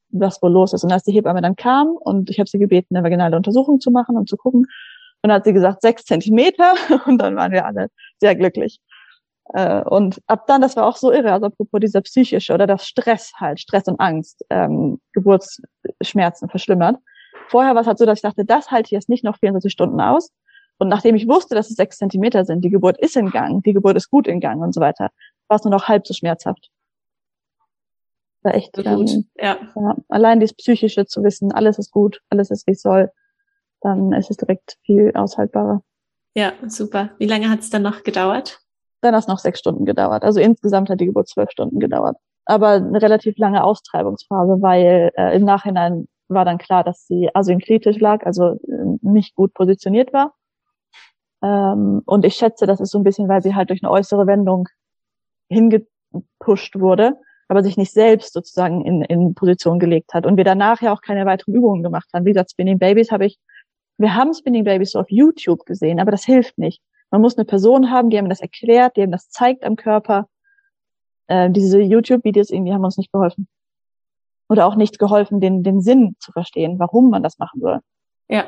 was wohl los ist. Und als die Hebamme dann kam und ich habe sie gebeten, eine vaginale Untersuchung zu machen und zu gucken, und dann hat sie gesagt, sechs Zentimeter und dann waren wir alle sehr glücklich. Äh, und ab dann, das war auch so irre, also apropos dieser psychische oder das Stress halt, Stress und Angst, ähm, Geburtsschmerzen verschlimmert. Vorher war es halt so, dass ich dachte, das halte ich jetzt nicht noch 24 Stunden aus. Und nachdem ich wusste, dass es sechs Zentimeter sind, die Geburt ist in Gang, die Geburt ist gut in Gang und so weiter, war es nur noch halb so schmerzhaft. War echt gut. Ähm, ja. ja. Allein das Psychische zu wissen, alles ist gut, alles ist wie es soll, dann ist es direkt viel aushaltbarer. Ja, super. Wie lange hat es dann noch gedauert? Dann hat es noch sechs Stunden gedauert. Also insgesamt hat die Geburt zwölf Stunden gedauert. Aber eine relativ lange Austreibungsphase, weil äh, im Nachhinein war dann klar, dass sie asynkletisch lag, also äh, nicht gut positioniert war. Ähm, und ich schätze, das ist so ein bisschen, weil sie halt durch eine äußere Wendung hingepusht wurde, aber sich nicht selbst sozusagen in, in Position gelegt hat. Und wir danach ja auch keine weiteren Übungen gemacht haben. Wie gesagt, Spinning Babies habe ich, wir haben Spinning Babies so auf YouTube gesehen, aber das hilft nicht. Man muss eine Person haben, die einem das erklärt, die einem das zeigt am Körper. Äh, diese YouTube-Videos irgendwie haben uns nicht geholfen. Oder auch nicht geholfen, den, den Sinn zu verstehen, warum man das machen soll. Ja.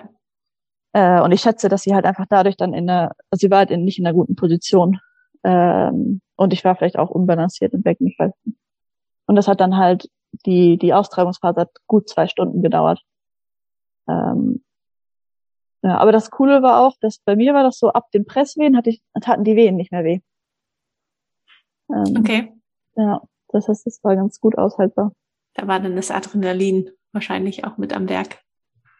Äh, und ich schätze, dass sie halt einfach dadurch dann in einer, also sie war halt in, nicht in einer guten Position. Ähm, und ich war vielleicht auch unbalanciert im Becken, ich weiß nicht. Und das hat dann halt, die, die Austragungsphase hat gut zwei Stunden gedauert. Ähm, ja, aber das Coole war auch, dass bei mir war das so, ab den Presswehen hatte ich, hatten die Wehen nicht mehr weh. Ähm, okay. Ja, das heißt, das war ganz gut aushaltbar. Da war dann das Adrenalin wahrscheinlich auch mit am Werk.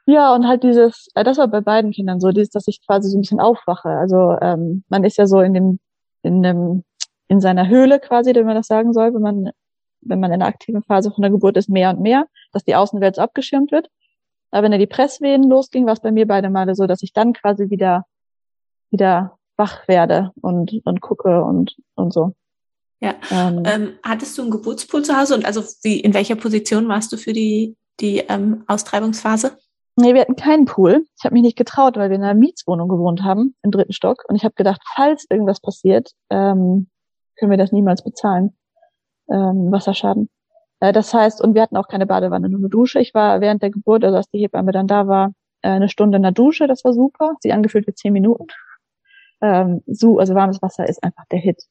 Ja, und halt dieses, äh, das war bei beiden Kindern so, dieses, dass ich quasi so ein bisschen aufwache. Also ähm, man ist ja so in dem, in dem, in seiner Höhle quasi, wenn man das sagen soll, wenn man, wenn man in der aktiven Phase von der Geburt ist, mehr und mehr, dass die Außenwelt so abgeschirmt wird. Aber wenn er die Presswehen losging, war es bei mir beide Male so, dass ich dann quasi wieder, wieder wach werde und, und gucke und, und so. Ja. Ähm, ähm, hattest du einen Geburtspool zu Hause und also wie, in welcher Position warst du für die, die ähm, Austreibungsphase? Nee, wir hatten keinen Pool. Ich habe mich nicht getraut, weil wir in einer Mietswohnung gewohnt haben, im dritten Stock. Und ich habe gedacht, falls irgendwas passiert, ähm, können wir das niemals bezahlen. Ähm, Wasserschaden. Äh, das heißt, und wir hatten auch keine Badewanne, nur eine Dusche. Ich war während der Geburt, also als die Hebamme dann da war, äh, eine Stunde in der Dusche, das war super. Sie angefühlt für zehn Minuten. Ähm, so, also warmes Wasser ist einfach der Hit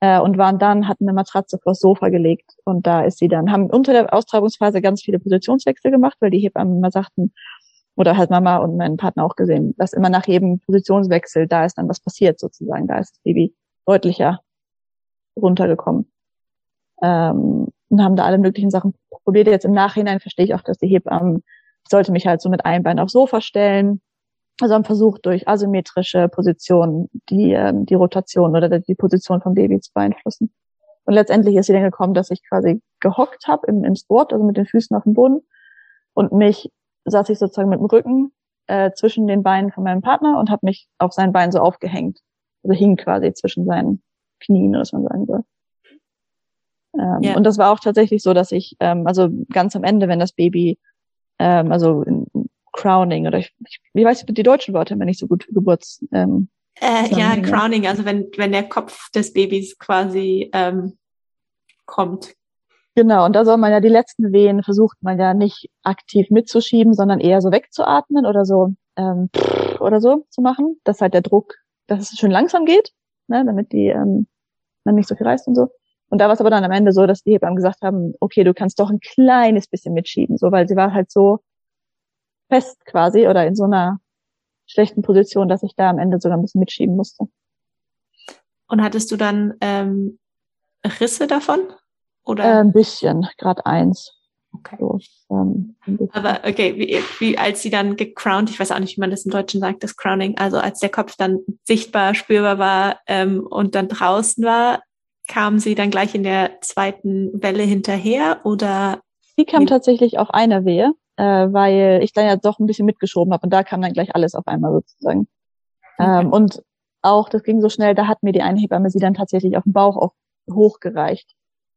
äh, und waren dann, hatten eine Matratze vors Sofa gelegt und da ist sie dann, haben unter der Austreibungsphase ganz viele Positionswechsel gemacht, weil die Hebammen immer sagten, oder halt Mama und mein Partner auch gesehen, dass immer nach jedem Positionswechsel da ist dann was passiert sozusagen, da ist das Baby deutlicher runtergekommen. Ähm, und haben da alle möglichen Sachen probiert. Jetzt im Nachhinein verstehe ich auch, dass die Hebammen, ich sollte mich halt so mit einem Bein aufs Sofa stellen, also haben versucht, durch asymmetrische Positionen die, ähm, die Rotation oder die Position vom Baby zu beeinflussen. Und letztendlich ist sie dann gekommen, dass ich quasi gehockt habe im, im Sport, also mit den Füßen auf dem Boden. Und mich saß ich sozusagen mit dem Rücken äh, zwischen den Beinen von meinem Partner und habe mich auf sein Bein so aufgehängt. Also hing quasi zwischen seinen Knien, was man sagen soll. Ähm, ja. Und das war auch tatsächlich so, dass ich, ähm, also ganz am Ende, wenn das Baby, ähm, also in, Crowning oder ich, ich, wie weiß ich die deutschen Worte immer nicht so gut Geburts. Ähm, äh, ja, Crowning, also wenn, wenn der Kopf des Babys quasi ähm, kommt. Genau, und da soll man ja die letzten Wehen versucht man ja nicht aktiv mitzuschieben, sondern eher so wegzuatmen oder so ähm, oder so zu machen, dass halt der Druck, dass es schön langsam geht, ne, damit die ähm, man nicht so viel reißt und so. Und da war es aber dann am Ende so, dass die Hebammen gesagt haben, okay, du kannst doch ein kleines bisschen mitschieben, so, weil sie war halt so fest quasi oder in so einer schlechten Position, dass ich da am Ende sogar ein bisschen mitschieben musste. Und hattest du dann ähm, Risse davon? Oder? Äh, ein bisschen, gerade eins. Okay. So, ähm, Aber okay, wie, wie als sie dann gecrowned, ich weiß auch nicht, wie man das im Deutschen sagt, das Crowning, also als der Kopf dann sichtbar, spürbar war ähm, und dann draußen war, kam sie dann gleich in der zweiten Welle hinterher oder? Sie kam tatsächlich auf einer Wehe äh, weil ich dann ja doch ein bisschen mitgeschoben habe und da kam dann gleich alles auf einmal sozusagen. Okay. Ähm, und auch, das ging so schnell, da hat mir die eine Hebamme sie dann tatsächlich auf den Bauch auch hochgereicht.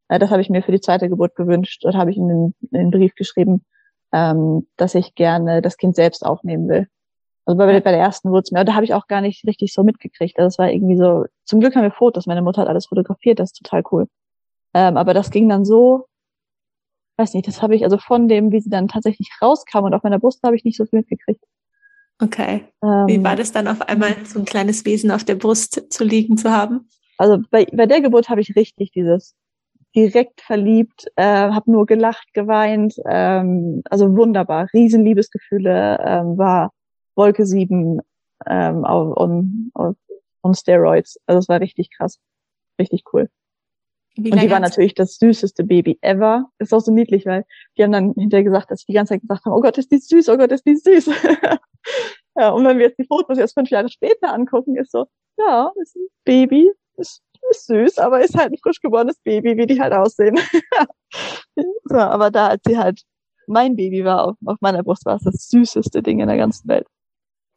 Äh, das habe ich mir für die zweite Geburt gewünscht. Dort habe ich in den, in den Brief geschrieben, ähm, dass ich gerne das Kind selbst aufnehmen will. Also bei, bei der ersten wurde es mir, da habe ich auch gar nicht richtig so mitgekriegt. Also es war irgendwie so, zum Glück haben wir Fotos, meine Mutter hat alles fotografiert, das ist total cool. Ähm, aber das ging dann so weiß nicht, das habe ich also von dem, wie sie dann tatsächlich rauskam und auf meiner Brust habe ich nicht so viel mitgekriegt. Okay. Ähm, wie war das dann auf einmal, so ein kleines Wesen auf der Brust zu liegen zu haben? Also bei, bei der Geburt habe ich richtig dieses direkt verliebt, äh, habe nur gelacht, geweint, ähm, also wunderbar, Riesenliebesgefühle, ähm, war Wolke 7 ähm, auf, on, auf, on Steroids. Also es war richtig krass, richtig cool. Wie und die war natürlich das süßeste Baby ever. Ist auch so niedlich, weil die haben dann hinterher gesagt, dass sie die ganze Zeit gesagt haben, oh Gott, ist die süß, oh Gott, ist die süß. ja, und wenn wir jetzt die Fotos jetzt fünf Jahre später angucken, ist so, ja, ist ein Baby, ist, ist süß, aber ist halt ein frisch geborenes Baby, wie die halt aussehen. so, aber da, als sie halt mein Baby war auf, auf meiner Brust, war es das süßeste Ding in der ganzen Welt.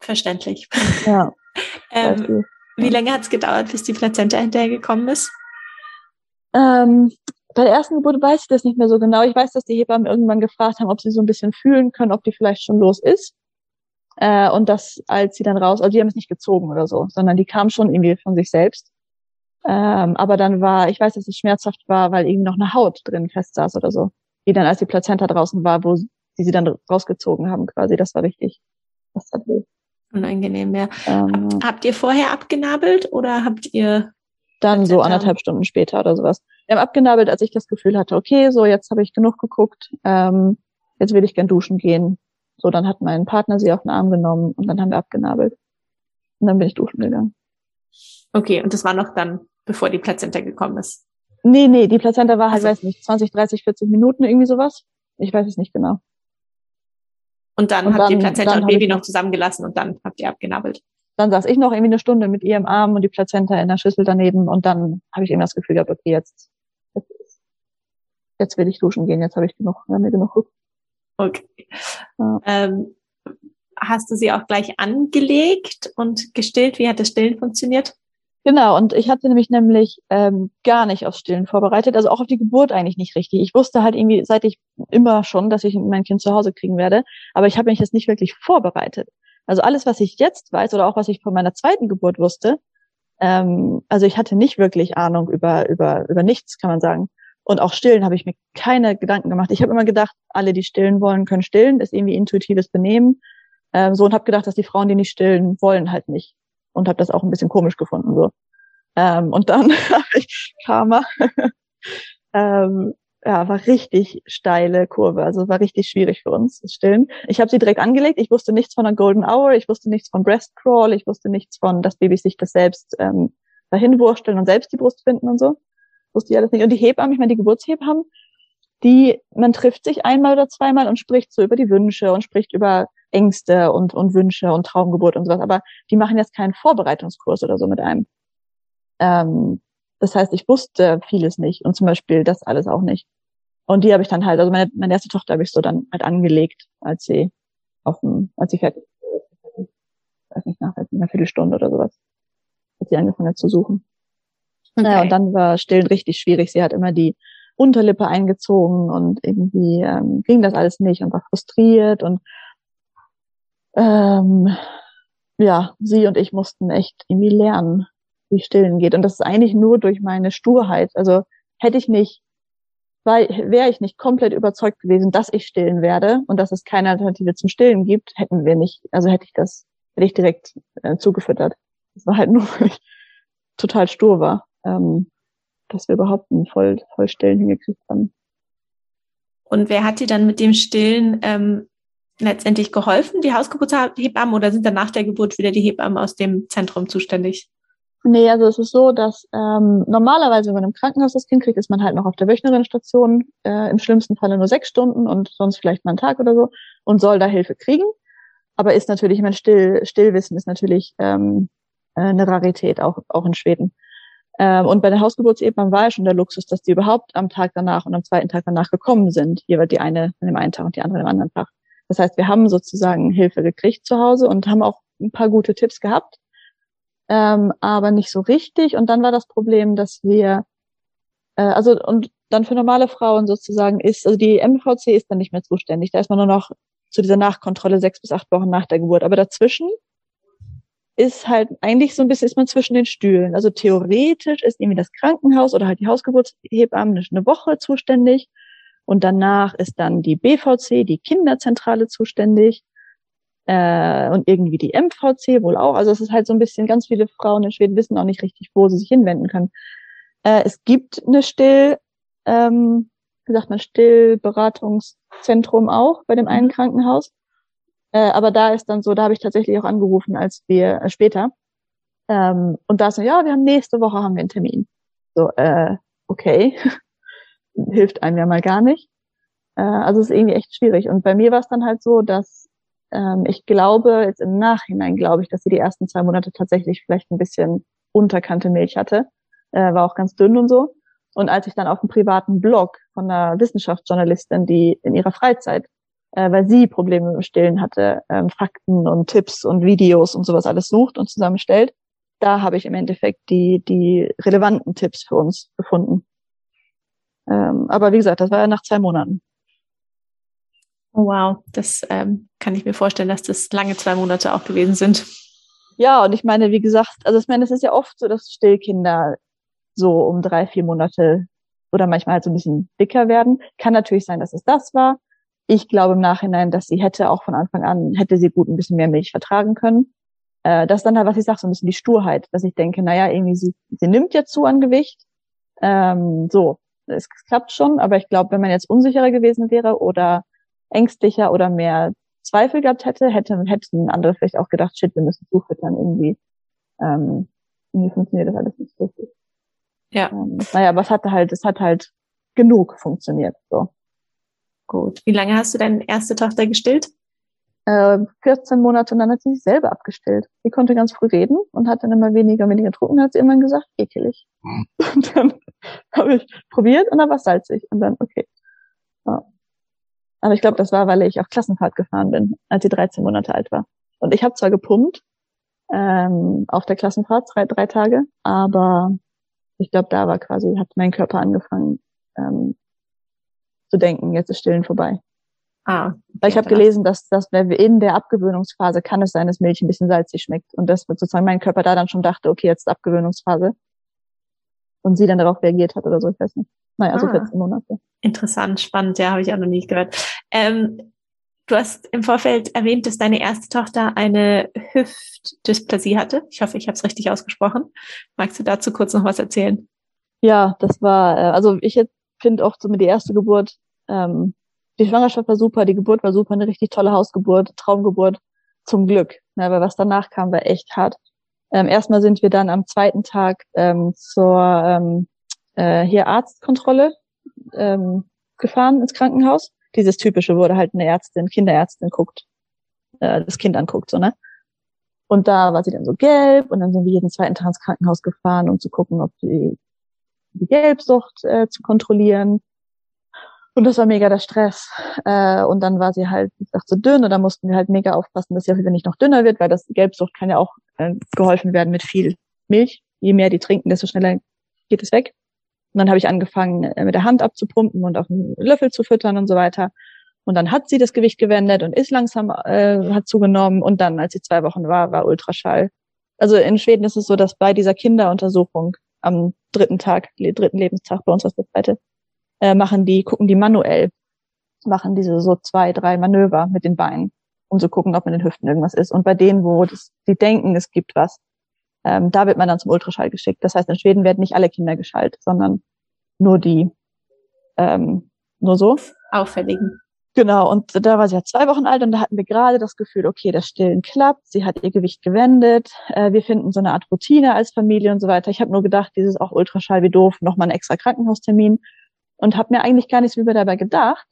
Verständlich. Ja. ähm, wie lange hat es gedauert, bis die Plazenta hinterhergekommen ist? Ähm, bei der ersten Geburt weiß ich das nicht mehr so genau. Ich weiß, dass die Hebammen irgendwann gefragt haben, ob sie so ein bisschen fühlen können, ob die vielleicht schon los ist. Äh, und das, als sie dann raus, also die haben es nicht gezogen oder so, sondern die kam schon irgendwie von sich selbst. Ähm, aber dann war, ich weiß, dass es schmerzhaft war, weil irgendwie noch eine Haut drin fest saß oder so. Die dann, als die Plazenta draußen war, wo die sie dann rausgezogen haben, quasi, das war richtig. Das hat weh. Unangenehm, ja. Ähm, habt, habt ihr vorher abgenabelt oder habt ihr dann so anderthalb Stunden später oder sowas. Wir haben abgenabelt, als ich das Gefühl hatte, okay, so jetzt habe ich genug geguckt, ähm, jetzt will ich gern duschen gehen. So, dann hat mein Partner sie auf den Arm genommen und dann haben wir abgenabelt. Und dann bin ich duschen gegangen. Okay, und das war noch dann, bevor die Plazenta gekommen ist? Nee, nee, die Plazenta war halt, also. weiß nicht, 20, 30, 40 Minuten, irgendwie sowas. Ich weiß es nicht genau. Und dann und habt dann, ihr Plazenta und Baby noch zusammengelassen und dann habt ihr abgenabbelt. Dann saß ich noch irgendwie eine Stunde mit ihr im Arm und die Plazenta in der Schüssel daneben und dann habe ich eben das Gefühl gehabt, okay, jetzt, jetzt, jetzt will ich duschen gehen, jetzt habe ich genug, haben wir genug. Okay. Ja. Ähm, hast du sie auch gleich angelegt und gestillt? Wie hat das Stillen funktioniert? Genau, und ich hatte nämlich nämlich ähm, gar nicht aufs Stillen vorbereitet, also auch auf die Geburt eigentlich nicht richtig. Ich wusste halt irgendwie, seit ich immer schon, dass ich mein Kind zu Hause kriegen werde, aber ich habe mich jetzt nicht wirklich vorbereitet. Also alles, was ich jetzt weiß oder auch was ich von meiner zweiten Geburt wusste, ähm, also ich hatte nicht wirklich Ahnung über über über nichts, kann man sagen. Und auch stillen habe ich mir keine Gedanken gemacht. Ich habe immer gedacht, alle, die stillen wollen, können stillen, ist irgendwie intuitives Benehmen. Ähm, so und habe gedacht, dass die Frauen, die nicht stillen wollen, halt nicht und habe das auch ein bisschen komisch gefunden so. Ähm, und dann habe ich Karma. ähm, ja, war richtig steile Kurve, also war richtig schwierig für uns, das Stillen. Ich habe sie direkt angelegt, ich wusste nichts von einer Golden Hour, ich wusste nichts von Breast Crawl, ich wusste nichts von, dass Babys sich das selbst ähm, dahin wursteln und selbst die Brust finden und so. Wusste ich alles nicht. Und die Hebammen, ich meine, die Geburtshebammen, die, man trifft sich einmal oder zweimal und spricht so über die Wünsche und spricht über Ängste und, und Wünsche und Traumgeburt und sowas. Aber die machen jetzt keinen Vorbereitungskurs oder so mit einem. Ähm, das heißt, ich wusste vieles nicht und zum Beispiel das alles auch nicht. Und die habe ich dann halt, also meine, meine erste Tochter habe ich so dann halt angelegt, als sie auf dem, als sie fertig, ich weiß nicht, nach einer Viertelstunde oder sowas, als sie angefangen hat zu suchen. Okay. Naja, und dann war Stillen richtig schwierig. Sie hat immer die Unterlippe eingezogen und irgendwie ähm, ging das alles nicht und war frustriert und ähm, ja, sie und ich mussten echt irgendwie lernen, wie Stillen geht. Und das ist eigentlich nur durch meine Sturheit. Also hätte ich nicht, wäre ich nicht komplett überzeugt gewesen, dass ich stillen werde und dass es keine Alternative zum Stillen gibt, hätten wir nicht, also hätte ich das, hätte ich direkt äh, zugefüttert. Das war halt nur, weil ich total stur war, ähm, dass wir überhaupt ein voll, voll Stillen hingekriegt haben. Und wer hat dir dann mit dem Stillen ähm, letztendlich geholfen, die Hausgeburtshebammen, oder sind dann nach der Geburt wieder die Hebammen aus dem Zentrum zuständig? Nee, also es ist so, dass ähm, normalerweise, wenn man im Krankenhaus das Kind kriegt, ist man halt noch auf der Wöchnerinnenstation, äh, im schlimmsten Falle nur sechs Stunden und sonst vielleicht mal einen Tag oder so und soll da Hilfe kriegen. Aber ist natürlich, ich meine, Still, Stillwissen ist natürlich ähm, äh, eine Rarität, auch, auch in Schweden. Ähm, und bei der Hausgeburtshebammen war ja schon der Luxus, dass die überhaupt am Tag danach und am zweiten Tag danach gekommen sind. Jeweils die eine an dem einen Tag und die andere an dem anderen Tag. Das heißt, wir haben sozusagen Hilfe gekriegt zu Hause und haben auch ein paar gute Tipps gehabt, ähm, aber nicht so richtig. Und dann war das Problem, dass wir, äh, also und dann für normale Frauen sozusagen ist, also die MVC ist dann nicht mehr zuständig. Da ist man nur noch zu dieser Nachkontrolle sechs bis acht Wochen nach der Geburt. Aber dazwischen ist halt eigentlich so ein bisschen ist man zwischen den Stühlen. Also theoretisch ist irgendwie das Krankenhaus oder halt die Hausgeburtshebamme eine Woche zuständig und danach ist dann die BVC, die Kinderzentrale zuständig. Äh, und irgendwie die MVC wohl auch. Also es ist halt so ein bisschen, ganz viele Frauen in Schweden wissen auch nicht richtig, wo sie sich hinwenden können. Äh, es gibt eine Still, ähm, wie sagt man, Stillberatungszentrum auch bei dem einen mhm. Krankenhaus. Äh, aber da ist dann so, da habe ich tatsächlich auch angerufen, als wir äh, später. Ähm, und da ist so, ja, wir haben nächste Woche haben wir einen Termin. So, äh, okay. hilft einem ja mal gar nicht. Äh, also es ist irgendwie echt schwierig. Und bei mir war es dann halt so, dass ähm, ich glaube, jetzt im Nachhinein glaube ich, dass sie die ersten zwei Monate tatsächlich vielleicht ein bisschen unterkante Milch hatte. Äh, war auch ganz dünn und so. Und als ich dann auf einem privaten Blog von einer Wissenschaftsjournalistin, die in ihrer Freizeit, äh, weil sie Probleme mit dem Stillen hatte, ähm, Fakten und Tipps und Videos und sowas alles sucht und zusammenstellt, da habe ich im Endeffekt die, die relevanten Tipps für uns gefunden. Ähm, aber wie gesagt, das war ja nach zwei Monaten. Oh, wow, das ähm, kann ich mir vorstellen, dass das lange zwei Monate auch gewesen sind. Ja, und ich meine, wie gesagt, also ich meine, es ist ja oft so, dass Stillkinder so um drei, vier Monate oder manchmal halt so ein bisschen dicker werden. Kann natürlich sein, dass es das war. Ich glaube im Nachhinein, dass sie hätte auch von Anfang an, hätte sie gut ein bisschen mehr Milch vertragen können. Äh, das ist dann halt, was ich sage, so ein bisschen die Sturheit, dass ich denke, naja, irgendwie sie, sie nimmt ja zu an Gewicht. Ähm, so, es klappt schon, aber ich glaube, wenn man jetzt unsicherer gewesen wäre oder ängstlicher oder mehr Zweifel gehabt hätte, hätte hätten andere vielleicht auch gedacht, shit, wir müssen zufüttern irgendwie. Ähm, irgendwie funktioniert das alles nicht richtig. Ja. Ähm, naja, aber es hatte halt, es hat halt genug funktioniert. So. Gut. Wie lange hast du deine erste Tochter gestillt? äh, 14 Monate und dann hat sie sich selber abgestillt. Sie konnte ganz früh reden und hat dann immer weniger und weniger getrunken, hat sie irgendwann gesagt, ekelig. Mhm. Und dann habe ich probiert und dann war es salzig und dann, okay. Ja. Aber ich glaube, das war, weil ich auf Klassenfahrt gefahren bin, als sie 13 Monate alt war. Und ich habe zwar gepumpt ähm, auf der Klassenfahrt, drei, drei Tage, aber ich glaube, da war quasi, hat mein Körper angefangen ähm, zu denken, jetzt ist Stillen vorbei. Ah, okay, Weil ich habe gelesen, dass, dass in der Abgewöhnungsphase kann es sein, dass Milch ein bisschen salzig schmeckt. Und das wird sozusagen mein Körper da dann schon dachte, okay, jetzt ist Abgewöhnungsphase. Und sie dann darauf reagiert hat oder so, ich weiß nicht. Naja, ah, so 14 Monate. Interessant, spannend, ja, habe ich auch noch nie gehört. Ähm, du hast im Vorfeld erwähnt, dass deine erste Tochter eine Hüftdysplasie hatte. Ich hoffe, ich habe es richtig ausgesprochen. Magst du dazu kurz noch was erzählen? Ja, das war, äh, also ich finde auch so mit die erste Geburt ähm, die Schwangerschaft war super, die Geburt war super, eine richtig tolle Hausgeburt, Traumgeburt, zum Glück. Ne, weil was danach kam, war echt hart. Ähm, erstmal sind wir dann am zweiten Tag ähm, zur ähm, äh, hier Arztkontrolle ähm, gefahren ins Krankenhaus. Dieses typische, wo halt eine Ärztin, Kinderärztin guckt, äh, das Kind anguckt, so, ne? Und da war sie dann so gelb und dann sind wir jeden zweiten Tag ins Krankenhaus gefahren, um zu gucken, ob die, die Gelbsucht äh, zu kontrollieren. Und das war mega der Stress. Äh, und dann war sie halt, wie gesagt, so dünn und da mussten wir halt mega aufpassen, dass sie auch wieder nicht noch dünner wird, weil das Gelbsucht kann ja auch äh, geholfen werden mit viel Milch. Je mehr die trinken, desto schneller geht es weg. Und dann habe ich angefangen, äh, mit der Hand abzupumpen und auf einen Löffel zu füttern und so weiter. Und dann hat sie das Gewicht gewendet und ist langsam, äh, hat zugenommen. Und dann, als sie zwei Wochen war, war Ultraschall. Also in Schweden ist es so, dass bei dieser Kinderuntersuchung am dritten Tag, dritten Lebenstag, bei uns was der zweite, äh, machen die, gucken die manuell, machen diese so zwei, drei Manöver mit den Beinen, um zu gucken, ob mit den Hüften irgendwas ist. Und bei denen, wo das, die denken, es gibt was, ähm, da wird man dann zum Ultraschall geschickt. Das heißt, in Schweden werden nicht alle Kinder geschaltet, sondern nur die, ähm, nur so. Auffälligen. Genau, und da war sie ja zwei Wochen alt und da hatten wir gerade das Gefühl, okay, das Stillen klappt, sie hat ihr Gewicht gewendet, äh, wir finden so eine Art Routine als Familie und so weiter. Ich habe nur gedacht, dieses auch Ultraschall, wie doof, nochmal einen extra Krankenhaustermin und habe mir eigentlich gar nichts über dabei gedacht,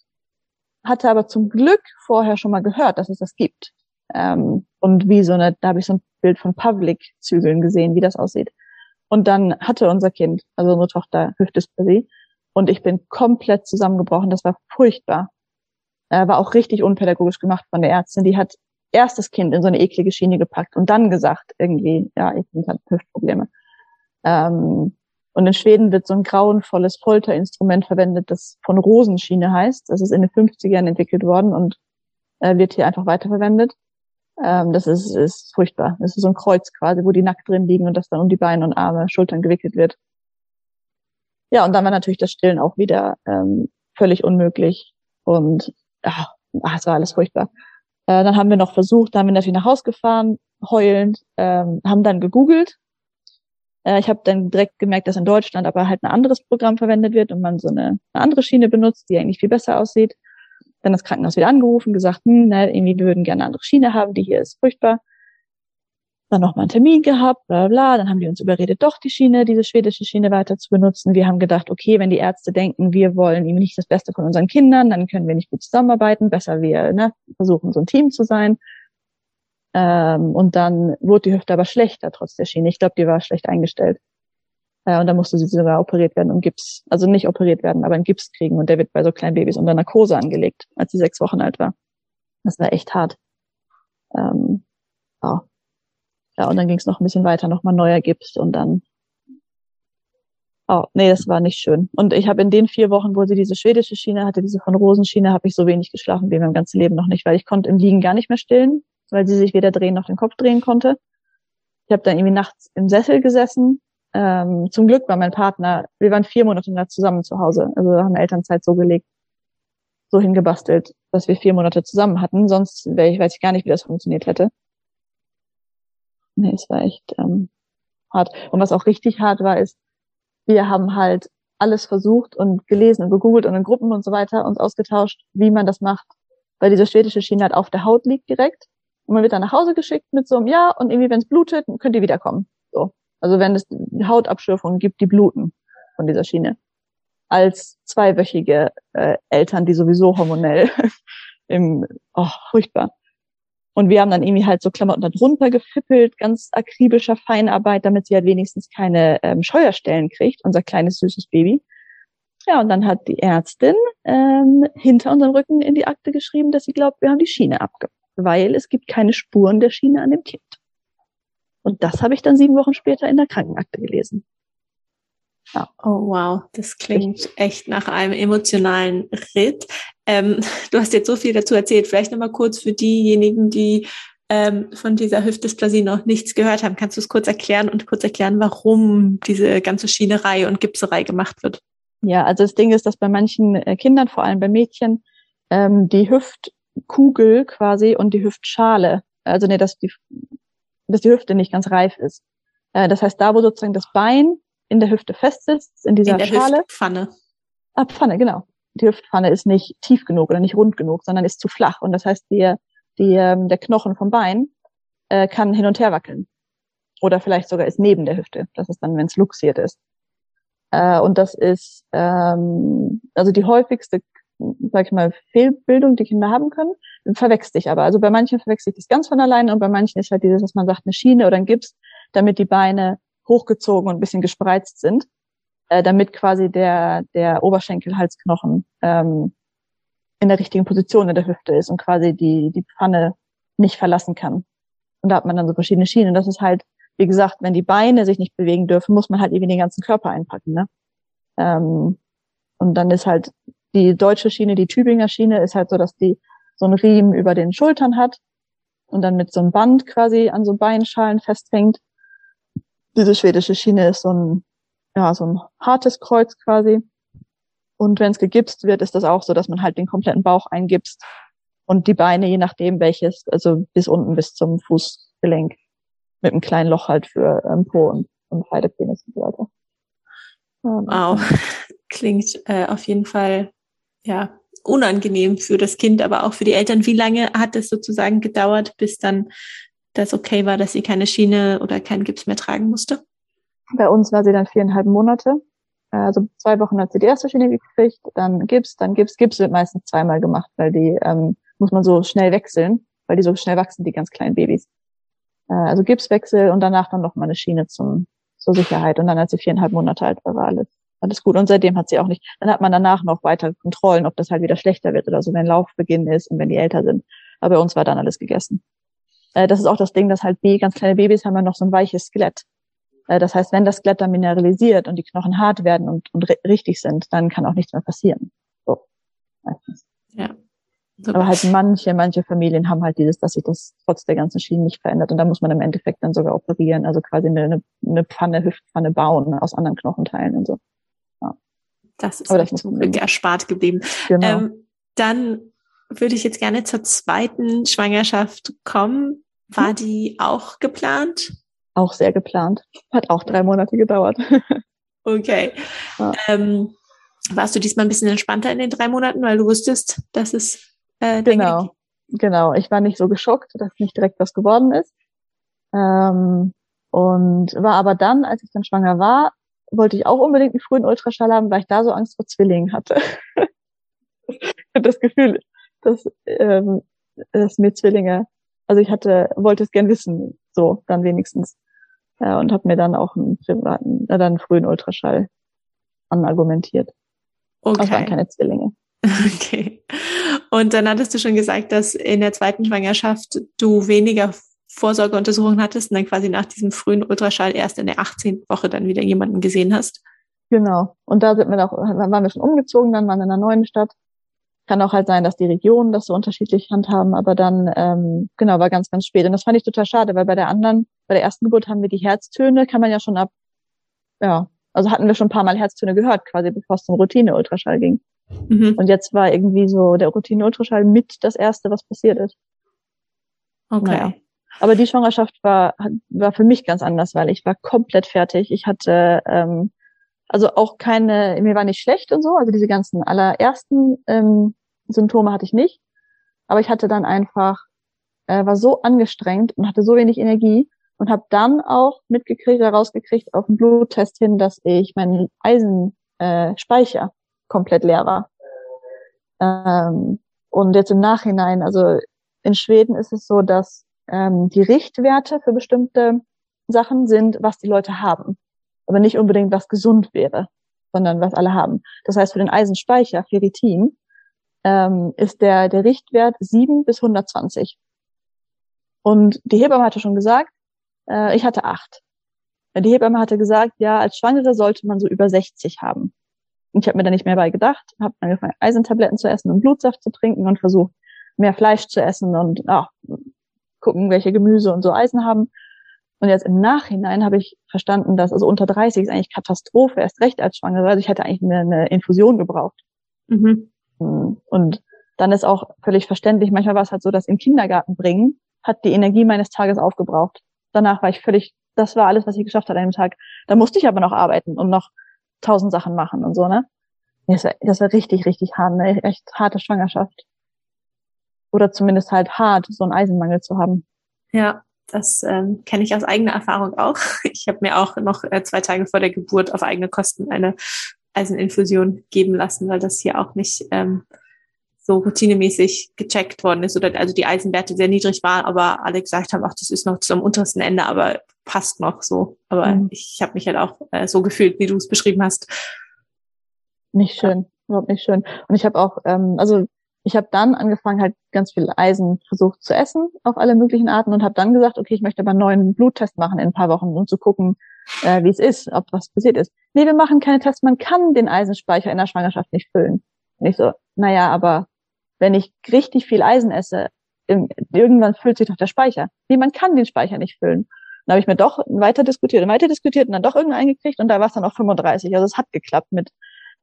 hatte aber zum Glück vorher schon mal gehört, dass es das gibt. Ähm, und wie so eine, da habe ich so ein Bild von Public-Zügeln gesehen, wie das aussieht. Und dann hatte unser Kind, also unsere Tochter, Hüftdysplasie. Und ich bin komplett zusammengebrochen. Das war furchtbar. Äh, war auch richtig unpädagogisch gemacht von der Ärztin. Die hat erst das Kind in so eine eklige Schiene gepackt und dann gesagt, irgendwie, ja, ich hat Hüftprobleme. Ähm, und in Schweden wird so ein grauenvolles Folterinstrument verwendet, das von Rosenschiene heißt. Das ist in den 50ern entwickelt worden und äh, wird hier einfach weiterverwendet. Ähm, das ist, ist furchtbar. Das ist so ein Kreuz quasi, wo die nackt drin liegen und das dann um die Beine und Arme, Schultern gewickelt wird. Ja, und dann war natürlich das Stillen auch wieder ähm, völlig unmöglich. Und ach, ach, es war alles furchtbar. Äh, dann haben wir noch versucht, dann haben wir natürlich nach Haus gefahren, heulend, ähm, haben dann gegoogelt, äh, ich habe dann direkt gemerkt, dass in Deutschland aber halt ein anderes Programm verwendet wird und man so eine, eine andere Schiene benutzt, die eigentlich viel besser aussieht. Dann das Krankenhaus wieder angerufen, gesagt, hm, ne, irgendwie wir würden gerne eine andere Schiene haben, die hier ist furchtbar. Dann nochmal einen Termin gehabt, bla bla. Dann haben die uns überredet, doch die Schiene, diese schwedische Schiene weiter zu benutzen. Wir haben gedacht, okay, wenn die Ärzte denken, wir wollen ihm nicht das Beste von unseren Kindern, dann können wir nicht gut zusammenarbeiten. Besser wir ne, versuchen, so ein Team zu sein. Ähm, und dann wurde die Hüfte aber schlechter trotz der Schiene. Ich glaube, die war schlecht eingestellt. Äh, und dann musste sie sogar operiert werden und Gips, also nicht operiert werden, aber einen Gips kriegen. Und der wird bei so kleinen Babys unter Narkose angelegt, als sie sechs Wochen alt war. Das war echt hart. Ähm, ja. ja, und dann ging es noch ein bisschen weiter, nochmal neuer Gips und dann Oh, nee, das war nicht schön. Und ich habe in den vier Wochen, wo sie diese schwedische Schiene hatte, diese von Rosenschiene, habe ich so wenig geschlafen wie in meinem ganzen Leben noch nicht, weil ich konnte im Liegen gar nicht mehr stillen weil sie sich weder drehen noch den Kopf drehen konnte. Ich habe dann irgendwie nachts im Sessel gesessen. Ähm, zum Glück war mein Partner, wir waren vier Monate zusammen zu Hause, also haben Elternzeit so gelegt, so hingebastelt, dass wir vier Monate zusammen hatten. Sonst wäre ich, weiß ich gar nicht, wie das funktioniert hätte. Nee, es war echt ähm, hart. Und was auch richtig hart war, ist, wir haben halt alles versucht und gelesen und gegoogelt und in Gruppen und so weiter uns ausgetauscht, wie man das macht, weil diese schwedische Schiene halt auf der Haut liegt direkt. Und man wird dann nach Hause geschickt mit so einem Ja und irgendwie, wenn es blutet, könnt ihr wiederkommen. So. Also wenn es Hautabschürfungen gibt, die bluten von dieser Schiene. Als zweiwöchige äh, Eltern, die sowieso hormonell im, oh, furchtbar. Und wir haben dann irgendwie halt so Klamotten da drunter gefippelt, ganz akribischer Feinarbeit, damit sie halt wenigstens keine ähm, Scheuerstellen kriegt, unser kleines süßes Baby. Ja, und dann hat die Ärztin ähm, hinter unserem Rücken in die Akte geschrieben, dass sie glaubt, wir haben die Schiene abgemacht, weil es gibt keine Spuren der Schiene an dem Kind. Und das habe ich dann sieben Wochen später in der Krankenakte gelesen. Ja. Oh wow, das klingt echt nach einem emotionalen Ritt. Ähm, du hast jetzt so viel dazu erzählt. Vielleicht nochmal kurz für diejenigen, die ähm, von dieser Hüftdysplasie noch nichts gehört haben. Kannst du es kurz erklären und kurz erklären, warum diese ganze Schienerei und Gipserei gemacht wird? Ja, also das Ding ist, dass bei manchen äh, Kindern, vor allem bei Mädchen, ähm, die Hüftkugel quasi und die Hüftschale, also nee, dass die, dass die Hüfte nicht ganz reif ist. Äh, das heißt, da wo sozusagen das Bein in der Hüfte festsitzt, in dieser in der Schale. Hüftpfanne. Ah, Pfanne, genau. Die Hüftpfanne ist nicht tief genug oder nicht rund genug, sondern ist zu flach. Und das heißt, die, die, ähm, der Knochen vom Bein äh, kann hin und her wackeln. Oder vielleicht sogar ist neben der Hüfte. Das ist dann, wenn es luxiert ist. Äh, und das ist ähm, also die häufigste, sag ich mal, Fehlbildung, die Kinder haben können, verwechselt sich aber. Also bei manchen verwechselt sich das ganz von alleine und bei manchen ist halt dieses, was man sagt, eine Schiene oder ein Gips, damit die Beine hochgezogen und ein bisschen gespreizt sind, äh, damit quasi der, der Oberschenkelhalsknochen ähm, in der richtigen Position in der Hüfte ist und quasi die, die Pfanne nicht verlassen kann. Und da hat man dann so verschiedene Schienen. Das ist halt wie gesagt, wenn die Beine sich nicht bewegen dürfen, muss man halt eben den ganzen Körper einpacken. Ne? Ähm, und dann ist halt die deutsche Schiene, die Tübinger Schiene, ist halt so, dass die so einen Riemen über den Schultern hat und dann mit so einem Band quasi an so Beinschalen festhängt. Diese schwedische Schiene ist so ein, ja, so ein hartes Kreuz quasi. Und wenn es gegipst wird, ist das auch so, dass man halt den kompletten Bauch eingipst und die Beine, je nachdem welches, also bis unten bis zum Fußgelenk mit einem kleinen Loch halt für ähm, Po und, und Heidepenis und so weiter. Ähm, wow, klingt äh, auf jeden Fall ja unangenehm für das Kind, aber auch für die Eltern. Wie lange hat es sozusagen gedauert, bis dann das okay war, dass sie keine Schiene oder keinen Gips mehr tragen musste? Bei uns war sie dann viereinhalb Monate. Also zwei Wochen hat sie die erste Schiene gekriegt, dann Gips, dann Gips. Gips wird meistens zweimal gemacht, weil die ähm, muss man so schnell wechseln, weil die so schnell wachsen, die ganz kleinen Babys äh, also Gipswechsel und danach dann noch mal eine Schiene zum, zur Sicherheit. Und dann, als sie viereinhalb Monate alt war, war alles, alles gut. Und seitdem hat sie auch nicht, dann hat man danach noch weitere Kontrollen, ob das halt wieder schlechter wird oder so, wenn Laufbeginn ist und wenn die älter sind. Aber bei uns war dann alles gegessen. Äh, das ist auch das Ding, dass halt B, ganz kleine Babys haben ja noch so ein weiches Skelett. Äh, das heißt, wenn das Skelett dann mineralisiert und die Knochen hart werden und, und richtig sind, dann kann auch nichts mehr passieren. So. Meistens. Ja. Super. Aber halt manche, manche Familien haben halt dieses, dass sich das trotz der ganzen Schienen nicht verändert. Und da muss man im Endeffekt dann sogar operieren, also quasi eine, eine Pfanne, Hüftpfanne bauen aus anderen Knochenteilen und so. Das ist das zum Glück erspart geblieben. Genau. Ähm, dann würde ich jetzt gerne zur zweiten Schwangerschaft kommen. War hm. die auch geplant? Auch sehr geplant. Hat auch drei Monate gedauert. okay. Ja. Ähm, warst du diesmal ein bisschen entspannter in den drei Monaten, weil du wusstest, dass es äh, genau, genau. Ich war nicht so geschockt, dass nicht direkt was geworden ist. Ähm, und war aber dann, als ich dann schwanger war, wollte ich auch unbedingt einen frühen Ultraschall haben, weil ich da so Angst vor Zwillingen hatte. das Gefühl, dass, ähm, dass mir Zwillinge, also ich hatte, wollte es gern wissen, so dann wenigstens. Ja, und habe mir dann auch einen privaten, äh, dann einen frühen Ultraschall anargumentiert. Okay. Aber es waren keine Zwillinge. Okay. Und dann hattest du schon gesagt, dass in der zweiten Schwangerschaft du weniger Vorsorgeuntersuchungen hattest und dann quasi nach diesem frühen Ultraschall erst in der 18. Woche dann wieder jemanden gesehen hast. Genau. Und da sind wir auch, waren wir schon umgezogen, dann waren wir in einer neuen Stadt. Kann auch halt sein, dass die Regionen das so unterschiedlich handhaben, aber dann, ähm, genau, war ganz, ganz spät. Und das fand ich total schade, weil bei der anderen, bei der ersten Geburt haben wir die Herztöne, kann man ja schon ab, ja, also hatten wir schon ein paar Mal Herztöne gehört, quasi bevor es zum Routine-Ultraschall ging. Mhm. Und jetzt war irgendwie so der Routine-Ultraschall mit das erste, was passiert ist. Okay. Naja. Aber die Schwangerschaft war, war für mich ganz anders, weil ich war komplett fertig. Ich hatte ähm, also auch keine, mir war nicht schlecht und so, also diese ganzen allerersten ähm, Symptome hatte ich nicht. Aber ich hatte dann einfach, äh, war so angestrengt und hatte so wenig Energie und habe dann auch mitgekriegt, herausgekriegt auf dem Bluttest hin, dass ich meinen Eisenspeicher äh, komplett leer war. Ähm, und jetzt im Nachhinein, also in Schweden ist es so, dass ähm, die Richtwerte für bestimmte Sachen sind, was die Leute haben, aber nicht unbedingt, was gesund wäre, sondern was alle haben. Das heißt, für den Eisenspeicher, Ferritin, ähm, ist der, der Richtwert 7 bis 120. Und die Hebamme hatte schon gesagt, äh, ich hatte 8. Die Hebamme hatte gesagt, ja, als Schwangere sollte man so über 60 haben. Und ich habe mir da nicht mehr bei gedacht, habe angefangen, Eisentabletten zu essen und Blutsaft zu trinken und versucht, mehr Fleisch zu essen und ach, gucken, welche Gemüse und so Eisen haben. Und jetzt im Nachhinein habe ich verstanden, dass also unter 30 ist eigentlich Katastrophe, erst recht als Schwangere. Also ich hätte eigentlich eine, eine Infusion gebraucht. Mhm. Und dann ist auch völlig verständlich, manchmal war es halt so, dass im Kindergarten bringen hat die Energie meines Tages aufgebraucht. Danach war ich völlig, das war alles, was ich geschafft hat an dem Tag. Da musste ich aber noch arbeiten und noch tausend Sachen machen und so, ne? Das war, das war richtig, richtig hart, eine echt harte Schwangerschaft. Oder zumindest halt hart, so einen Eisenmangel zu haben. Ja, das ähm, kenne ich aus eigener Erfahrung auch. Ich habe mir auch noch äh, zwei Tage vor der Geburt auf eigene Kosten eine Eiseninfusion geben lassen, weil das hier auch nicht ähm, so routinemäßig gecheckt worden ist oder also die Eisenwerte sehr niedrig waren, aber alle gesagt haben, ach, das ist noch zum untersten Ende, aber passt noch so. Aber mhm. ich habe mich halt auch äh, so gefühlt, wie du es beschrieben hast. Nicht schön, ja. überhaupt nicht schön. Und ich habe auch, ähm, also ich habe dann angefangen, halt ganz viel Eisen versucht zu essen auf alle möglichen Arten und habe dann gesagt, okay, ich möchte aber einen neuen Bluttest machen in ein paar Wochen, um zu gucken, äh, wie es ist, ob was passiert ist. Nee, wir machen keine Tests, man kann den Eisenspeicher in der Schwangerschaft nicht füllen. Und ich so, naja, aber wenn ich richtig viel Eisen esse, irgendwann füllt sich doch der Speicher. Nee, man kann den Speicher nicht füllen. Dann habe ich mir doch weiter diskutiert und weiter diskutiert und dann doch irgendeinen eingekriegt und da war es dann auch 35. Also es hat geklappt mit,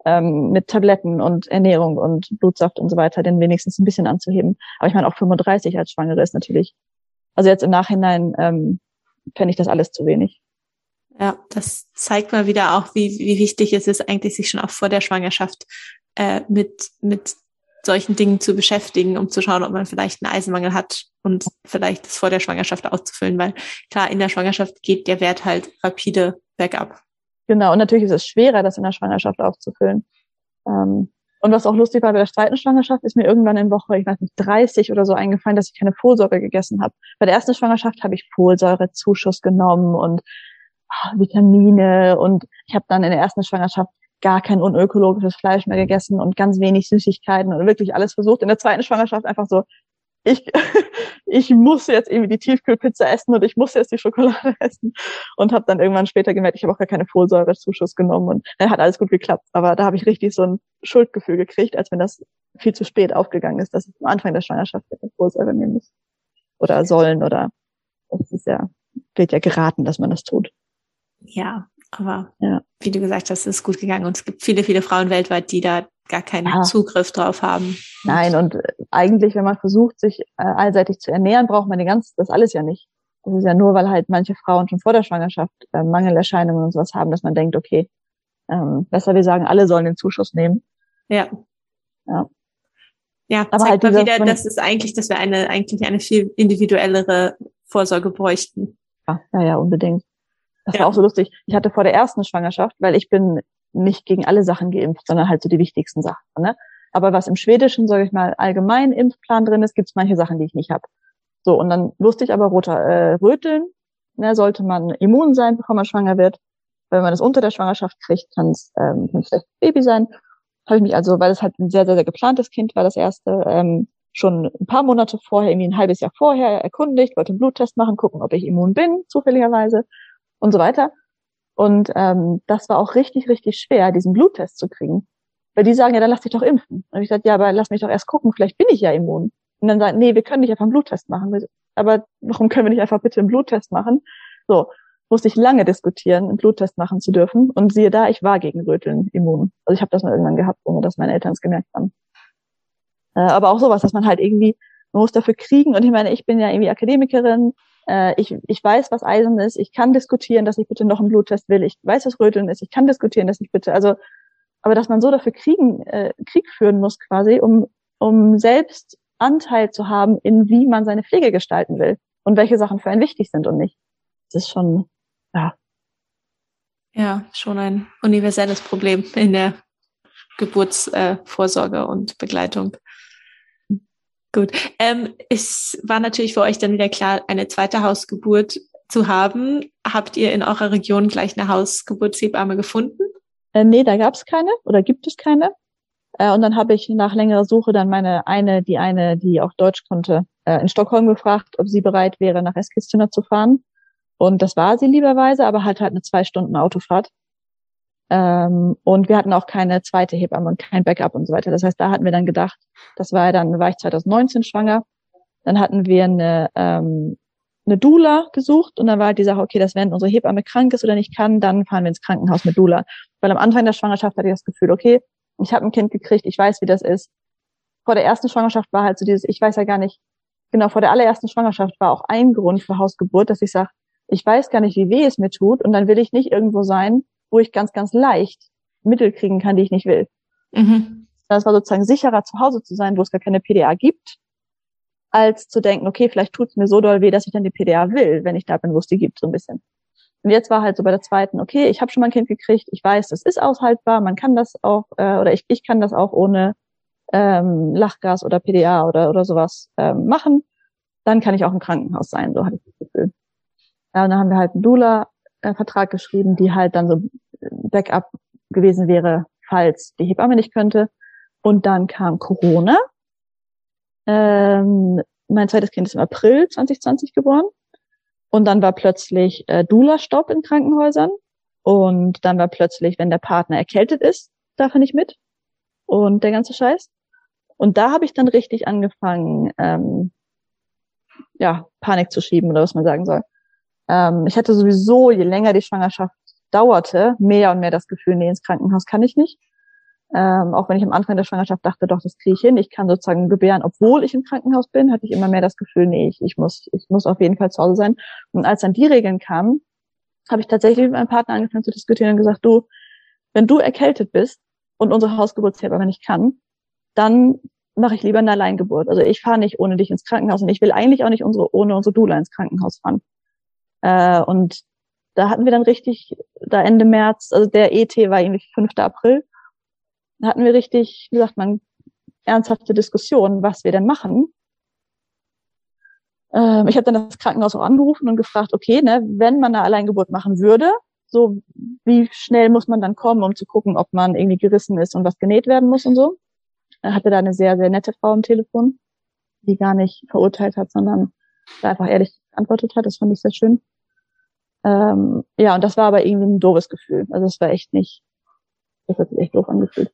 ähm, mit Tabletten und Ernährung und Blutsaft und so weiter, den wenigstens ein bisschen anzuheben. Aber ich meine, auch 35 als Schwangere ist natürlich, also jetzt im Nachhinein ähm, fände ich das alles zu wenig. Ja, das zeigt mal wieder auch, wie, wie wichtig es ist, eigentlich sich schon auch vor der Schwangerschaft äh, mit, mit solchen Dingen zu beschäftigen, um zu schauen, ob man vielleicht einen Eisenmangel hat und vielleicht das vor der Schwangerschaft auszufüllen, weil klar, in der Schwangerschaft geht der Wert halt rapide bergab. Genau, und natürlich ist es schwerer, das in der Schwangerschaft aufzufüllen. Ähm, und was auch lustig war bei der zweiten Schwangerschaft, ist mir irgendwann in Woche, ich weiß nicht, 30 oder so eingefallen, dass ich keine Folsäure gegessen habe. Bei der ersten Schwangerschaft habe ich Folsäurezuschuss genommen und ah, Vitamine und ich habe dann in der ersten Schwangerschaft gar kein unökologisches Fleisch mehr gegessen und ganz wenig Süßigkeiten und wirklich alles versucht. In der zweiten Schwangerschaft einfach so, ich, ich muss jetzt irgendwie die Tiefkühlpizza essen und ich muss jetzt die Schokolade essen und habe dann irgendwann später gemerkt, ich habe auch gar keine Folsäurezuschuss genommen und dann hat alles gut geklappt. Aber da habe ich richtig so ein Schuldgefühl gekriegt, als wenn das viel zu spät aufgegangen ist, dass ich am Anfang der Schwangerschaft eine Folsäure nehmen muss oder sollen oder das ist ja wird ja geraten, dass man das tut. Ja, aber ja. wie du gesagt hast, ist gut gegangen. Und es gibt viele, viele Frauen weltweit, die da gar keinen ja. Zugriff drauf haben. Nein, und äh, eigentlich, wenn man versucht, sich äh, allseitig zu ernähren, braucht man die ganze, das alles ja nicht. Das ist ja nur, weil halt manche Frauen schon vor der Schwangerschaft äh, Mangelerscheinungen und sowas haben, dass man denkt, okay, ähm, besser wir sagen, alle sollen den Zuschuss nehmen. Ja. Ja. Ja, aber zeigt halt mal wieder, dass es eigentlich, dass wir eine, eigentlich eine viel individuellere Vorsorge bräuchten. Ja, ja, ja unbedingt. Das ja. war auch so lustig. Ich hatte vor der ersten Schwangerschaft, weil ich bin nicht gegen alle Sachen geimpft, sondern halt so die wichtigsten Sachen. Ne? Aber was im Schwedischen, sage ich mal, allgemein Impfplan drin ist, gibt es manche Sachen, die ich nicht habe. So, und dann wusste ich aber roter äh, Röteln, ne, sollte man immun sein, bevor man schwanger wird. Wenn man das unter der Schwangerschaft kriegt, kann es ähm, vielleicht Baby sein. Habe ich mich also, weil es halt ein sehr, sehr, sehr geplantes Kind war, das erste, ähm, schon ein paar Monate vorher, irgendwie ein halbes Jahr vorher erkundigt, wollte einen Bluttest machen, gucken, ob ich immun bin, zufälligerweise und so weiter. Und ähm, das war auch richtig, richtig schwer, diesen Bluttest zu kriegen. Weil die sagen, ja, dann lass dich doch impfen. Und ich sagte, ja, aber lass mich doch erst gucken, vielleicht bin ich ja immun. Und dann sagen, nee, wir können nicht einfach einen Bluttest machen. Aber warum können wir nicht einfach bitte einen Bluttest machen? So, musste ich lange diskutieren, einen Bluttest machen zu dürfen. Und siehe da, ich war gegen Röteln immun. Also ich habe das mal irgendwann gehabt, ohne dass meine Eltern es gemerkt haben. Äh, aber auch sowas, dass man halt irgendwie, man muss dafür kriegen. Und ich meine, ich bin ja irgendwie Akademikerin, ich, ich weiß, was Eisen ist, ich kann diskutieren, dass ich bitte noch einen Bluttest will, ich weiß, was Röteln ist, ich kann diskutieren, dass ich bitte, also, aber dass man so dafür kriegen, äh, Krieg führen muss quasi, um, um selbst Anteil zu haben, in wie man seine Pflege gestalten will und welche Sachen für einen wichtig sind und nicht. Das ist schon, ja. Ja, schon ein universelles Problem in der Geburtsvorsorge äh, und Begleitung. Gut. Ähm, es war natürlich für euch dann wieder klar, eine zweite Hausgeburt zu haben. Habt ihr in eurer Region gleich eine Hausgeburtshebamme gefunden? Äh, nee, da gab es keine oder gibt es keine. Äh, und dann habe ich nach längerer Suche dann meine eine, die eine, die auch Deutsch konnte, äh, in Stockholm gefragt, ob sie bereit wäre, nach Eskilstuna zu fahren. Und das war sie lieberweise, aber halt halt eine zwei Stunden Autofahrt. Ähm, und wir hatten auch keine zweite Hebamme und kein Backup und so weiter. Das heißt, da hatten wir dann gedacht, das war ja dann, war ich 2019 schwanger. Dann hatten wir eine, ähm, eine Doula gesucht und dann war halt die Sache, okay, dass wenn unsere Hebamme krank ist oder nicht kann, dann fahren wir ins Krankenhaus mit Doula. Weil am Anfang der Schwangerschaft hatte ich das Gefühl, okay, ich habe ein Kind gekriegt, ich weiß, wie das ist. Vor der ersten Schwangerschaft war halt so dieses, ich weiß ja gar nicht, genau, vor der allerersten Schwangerschaft war auch ein Grund für Hausgeburt, dass ich sage, ich weiß gar nicht, wie weh es mir tut und dann will ich nicht irgendwo sein, wo ich ganz, ganz leicht Mittel kriegen kann, die ich nicht will. Mhm. Das war sozusagen sicherer, zu Hause zu sein, wo es gar keine PDA gibt, als zu denken, okay, vielleicht tut es mir so doll weh, dass ich dann die PDA will, wenn ich da bin, wo es die gibt, so ein bisschen. Und jetzt war halt so bei der zweiten, okay, ich habe schon mal ein Kind gekriegt, ich weiß, das ist aushaltbar, man kann das auch, äh, oder ich, ich kann das auch ohne ähm, Lachgas oder PDA oder, oder sowas ähm, machen, dann kann ich auch im Krankenhaus sein, so hatte ich das Gefühl. Ja, und dann haben wir halt einen Dula-Vertrag geschrieben, die halt dann so Backup gewesen wäre, falls die Hebamme nicht könnte. Und dann kam Corona. Ähm, mein zweites Kind ist im April 2020 geboren. Und dann war plötzlich äh, Dula-Stopp in Krankenhäusern. Und dann war plötzlich, wenn der Partner erkältet ist, darf er nicht mit. Und der ganze Scheiß. Und da habe ich dann richtig angefangen, ähm, ja, Panik zu schieben oder was man sagen soll. Ähm, ich hatte sowieso, je länger die Schwangerschaft dauerte, mehr und mehr das Gefühl, nee, ins Krankenhaus kann ich nicht. Ähm, auch wenn ich am Anfang der Schwangerschaft dachte, doch, das kriege ich hin, ich kann sozusagen gebären, obwohl ich im Krankenhaus bin, hatte ich immer mehr das Gefühl, nee, ich, ich muss, ich muss auf jeden Fall zu Hause sein. Und als dann die Regeln kamen, habe ich tatsächlich mit meinem Partner angefangen zu diskutieren und gesagt, du, wenn du erkältet bist und unsere Hausgeburtshebamme nicht kann, dann mache ich lieber eine Alleingeburt. Also ich fahre nicht ohne dich ins Krankenhaus und ich will eigentlich auch nicht unsere, ohne unsere Doula ins Krankenhaus fahren. Äh, und da hatten wir dann richtig, da Ende März, also der ET war irgendwie 5. April, da hatten wir richtig, wie sagt man, ernsthafte Diskussionen, was wir denn machen. Ähm, ich habe dann das Krankenhaus auch angerufen und gefragt, okay, ne, wenn man eine Alleingeburt machen würde, so wie schnell muss man dann kommen, um zu gucken, ob man irgendwie gerissen ist und was genäht werden muss und so. Er hatte da eine sehr, sehr nette Frau am Telefon, die gar nicht verurteilt hat, sondern da einfach ehrlich geantwortet hat. Das fand ich sehr schön. Ähm, ja, und das war aber irgendwie ein doofes Gefühl. Also es war echt nicht, das hat sich echt doof angefühlt.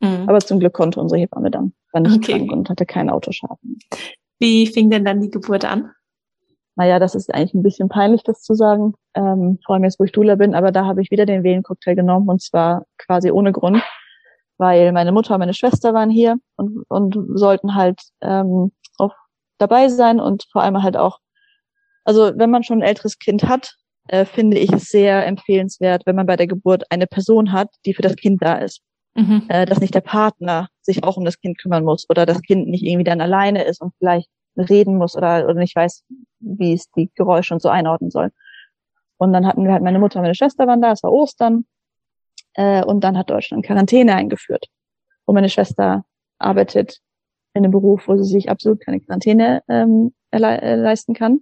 Mhm. Aber zum Glück konnte unsere Hebamme dann, war nicht okay. krank und hatte keinen Autoschaden. Wie fing denn dann die Geburt an? Naja, das ist eigentlich ein bisschen peinlich, das zu sagen. Ähm, vor allem jetzt, wo ich Dula bin, aber da habe ich wieder den Wehencocktail genommen und zwar quasi ohne Grund, weil meine Mutter und meine Schwester waren hier und, und sollten halt ähm, dabei sein und vor allem halt auch also wenn man schon ein älteres Kind hat, äh, finde ich es sehr empfehlenswert, wenn man bei der Geburt eine Person hat, die für das Kind da ist. Mhm. Äh, dass nicht der Partner sich auch um das Kind kümmern muss oder das Kind nicht irgendwie dann alleine ist und vielleicht reden muss oder, oder nicht weiß, wie es die Geräusche und so einordnen soll. Und dann hatten wir halt meine Mutter und meine Schwester waren da, es war Ostern. Äh, und dann hat Deutschland Quarantäne eingeführt. Und meine Schwester arbeitet in einem Beruf, wo sie sich absolut keine Quarantäne ähm, äh, leisten kann.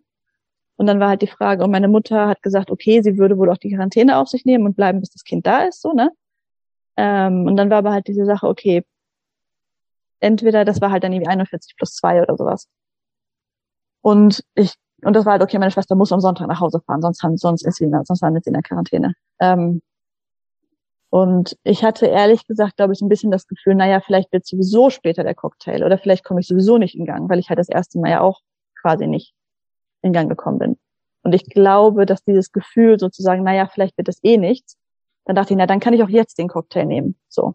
Und dann war halt die Frage, und meine Mutter hat gesagt, okay, sie würde wohl auch die Quarantäne auf sich nehmen und bleiben, bis das Kind da ist, so, ne? Ähm, und dann war aber halt diese Sache, okay, entweder, das war halt dann irgendwie 41 plus 2 oder sowas. Und ich, und das war halt, okay, meine Schwester muss am Sonntag nach Hause fahren, sonst, haben, sonst ist sie, sonst landet sie in der Quarantäne. Ähm, und ich hatte ehrlich gesagt, glaube ich, ein bisschen das Gefühl, naja, vielleicht wird sowieso später der Cocktail oder vielleicht komme ich sowieso nicht in Gang, weil ich halt das erste Mal ja auch quasi nicht in Gang gekommen bin. Und ich glaube, dass dieses Gefühl sozusagen, naja, vielleicht wird es eh nichts, dann dachte ich, na, dann kann ich auch jetzt den Cocktail nehmen. So.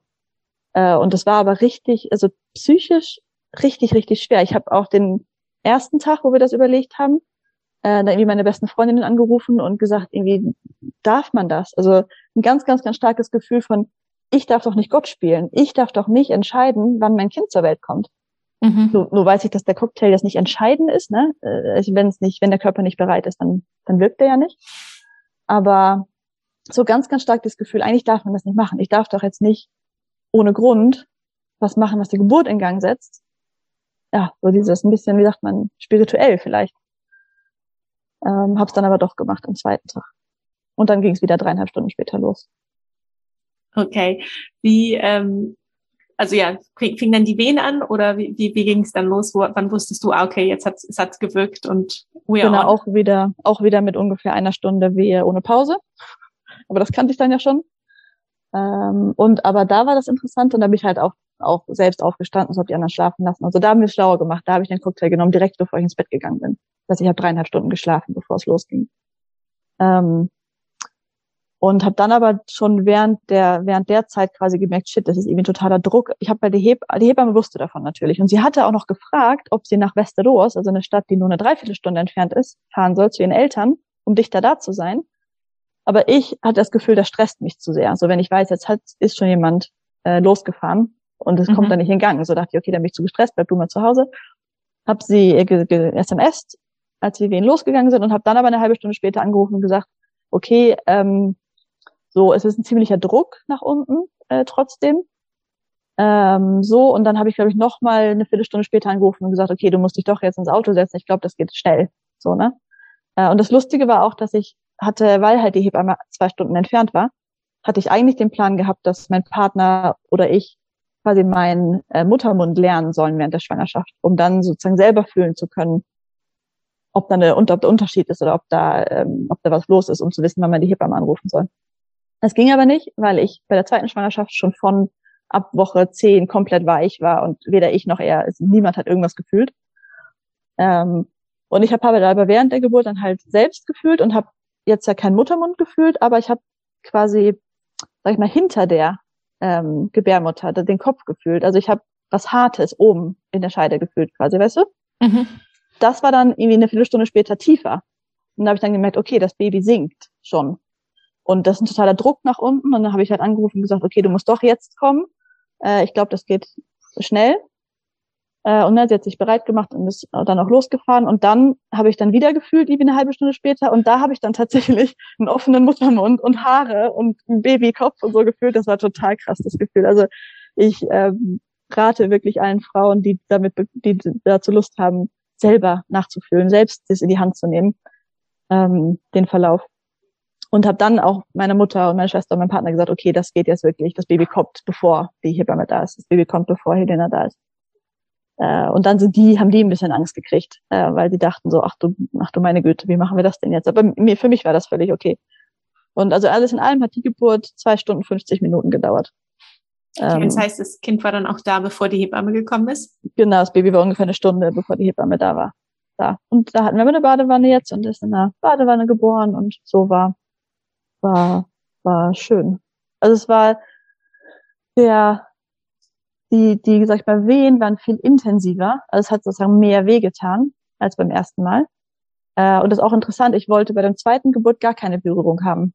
Äh, und das war aber richtig, also psychisch richtig, richtig schwer. Ich habe auch den ersten Tag, wo wir das überlegt haben, äh, da irgendwie meine besten Freundinnen angerufen und gesagt, irgendwie darf man das? Also ein ganz, ganz, ganz starkes Gefühl von, ich darf doch nicht Gott spielen. Ich darf doch nicht entscheiden, wann mein Kind zur Welt kommt. Mhm. Nur, nur weiß ich, dass der Cocktail jetzt nicht entscheidend ist, ne? Äh, also wenn es nicht, wenn der Körper nicht bereit ist, dann, dann wirkt er ja nicht. Aber so ganz, ganz stark das Gefühl, eigentlich darf man das nicht machen. Ich darf doch jetzt nicht ohne Grund was machen, was die Geburt in Gang setzt. ja, so dieses ein bisschen, wie sagt man, spirituell vielleicht. Ähm, hab's dann aber doch gemacht am zweiten Tag. Und dann ging es wieder dreieinhalb Stunden später los. Okay. Wie, ähm, also ja, fing dann die Wehen an oder wie, wie, wie ging es dann los? Wo, wann wusstest du, ah, okay, jetzt hat es hat's gewirkt und we Genau, on. auch wieder, auch wieder mit ungefähr einer Stunde Wehe ohne Pause. Aber das kannte ich dann ja schon. Ähm, und aber da war das interessant und da bin ich halt auch auch selbst aufgestanden, so habe die anderen schlafen lassen. Also da haben wir es schlauer gemacht. Da habe ich den Cocktail genommen, direkt bevor ich ins Bett gegangen bin. Das heißt, ich habe dreieinhalb Stunden geschlafen, bevor es losging. Ähm, und habe dann aber schon während der während der Zeit quasi gemerkt, shit, das ist irgendwie totaler Druck. Ich habe bei der Heb die Hebamme wusste davon natürlich und sie hatte auch noch gefragt, ob sie nach Westeros, also eine Stadt, die nur eine Dreiviertelstunde entfernt ist, fahren soll zu ihren Eltern, um dichter da zu sein. Aber ich hatte das Gefühl, das stresst mich zu sehr. So also wenn ich weiß, jetzt hat, ist schon jemand äh, losgefahren und es mhm. kommt dann nicht in Gang. So dachte ich, okay, dann bin ich zu gestresst, bleib du mal zu Hause. Hab sie SMS, als wir wen losgegangen sind und habe dann aber eine halbe Stunde später angerufen und gesagt, okay, ähm, so, es ist ein ziemlicher Druck nach unten äh, trotzdem. Ähm, so, und dann habe ich, glaube ich, noch mal eine Viertelstunde später angerufen und gesagt, okay, du musst dich doch jetzt ins Auto setzen. Ich glaube, das geht schnell. So, ne? Äh, und das Lustige war auch, dass ich hatte, weil halt die Hebamme zwei Stunden entfernt war, hatte ich eigentlich den Plan gehabt, dass mein Partner oder ich quasi meinen äh, Muttermund lernen sollen während der Schwangerschaft, um dann sozusagen selber fühlen zu können, ob da, eine, ob da Unterschied ist oder ob da, ähm, ob da was los ist, um zu wissen, wann man die Hebamme anrufen soll. Das ging aber nicht, weil ich bei der zweiten Schwangerschaft schon von ab Woche zehn komplett weich war und weder ich noch er, also niemand hat irgendwas gefühlt. Ähm, und ich habe aber während der Geburt dann halt selbst gefühlt und habe jetzt ja keinen Muttermund gefühlt, aber ich habe quasi, sag ich mal, hinter der ähm, Gebärmutter den Kopf gefühlt. Also ich habe was Hartes oben in der Scheide gefühlt quasi, weißt du? Mhm. Das war dann irgendwie eine Viertelstunde später tiefer. Und da habe ich dann gemerkt, okay, das Baby sinkt schon. Und das ist ein totaler Druck nach unten. Und dann habe ich halt angerufen und gesagt, okay, du musst doch jetzt kommen. Äh, ich glaube, das geht schnell. Äh, und dann sie hat sich bereit gemacht und ist dann auch losgefahren. Und dann habe ich dann wieder gefühlt, wie eine halbe Stunde später. Und da habe ich dann tatsächlich einen offenen Muttermund und Haare und einen Babykopf und so gefühlt. Das war total krass, das Gefühl. Also ich ähm, rate wirklich allen Frauen, die damit, die dazu Lust haben, selber nachzufühlen, selbst das in die Hand zu nehmen, ähm, den Verlauf. Und habe dann auch meiner Mutter und meiner Schwester und meinem Partner gesagt, okay, das geht jetzt wirklich, das Baby kommt, bevor die Hebamme da ist. Das Baby kommt, bevor Helena da ist. Äh, und dann sind die, haben die ein bisschen Angst gekriegt, äh, weil die dachten so, ach du, ach du meine Güte, wie machen wir das denn jetzt? Aber mir, für mich war das völlig okay. Und also alles in allem hat die Geburt zwei Stunden 50 Minuten gedauert. Okay, das ähm, heißt, das Kind war dann auch da, bevor die Hebamme gekommen ist? Genau, das Baby war ungefähr eine Stunde, bevor die Hebamme da war. Da. Und da hatten wir eine Badewanne jetzt und ist in einer Badewanne geboren und so war, war, war schön. Also es war der, die, die, sag ich mal, Wehen waren viel intensiver. Also es hat sozusagen mehr weh getan als beim ersten Mal. Äh, und das ist auch interessant. Ich wollte bei der zweiten Geburt gar keine Berührung haben.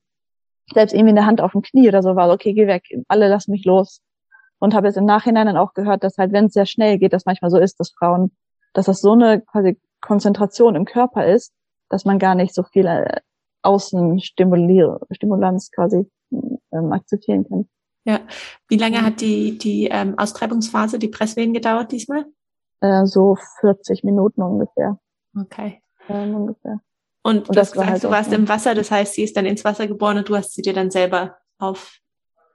Selbst irgendwie eine Hand auf dem Knie oder so war, okay, geh weg, alle lassen mich los und habe jetzt im Nachhinein dann auch gehört, dass halt, wenn es sehr schnell geht, das manchmal so ist, dass Frauen, dass das so eine quasi Konzentration im Körper ist, dass man gar nicht so viel äh, Außenstimulanz quasi ähm, akzeptieren kann. Ja. Wie lange hat die, die ähm, Austreibungsphase, die Presswehen gedauert diesmal? Äh, so 40 Minuten ungefähr. Okay. Ähm, ungefähr. Und, und du hast gesagt, halt du warst im Wasser, das heißt, sie ist dann ins Wasser geboren und du hast sie dir dann selber auf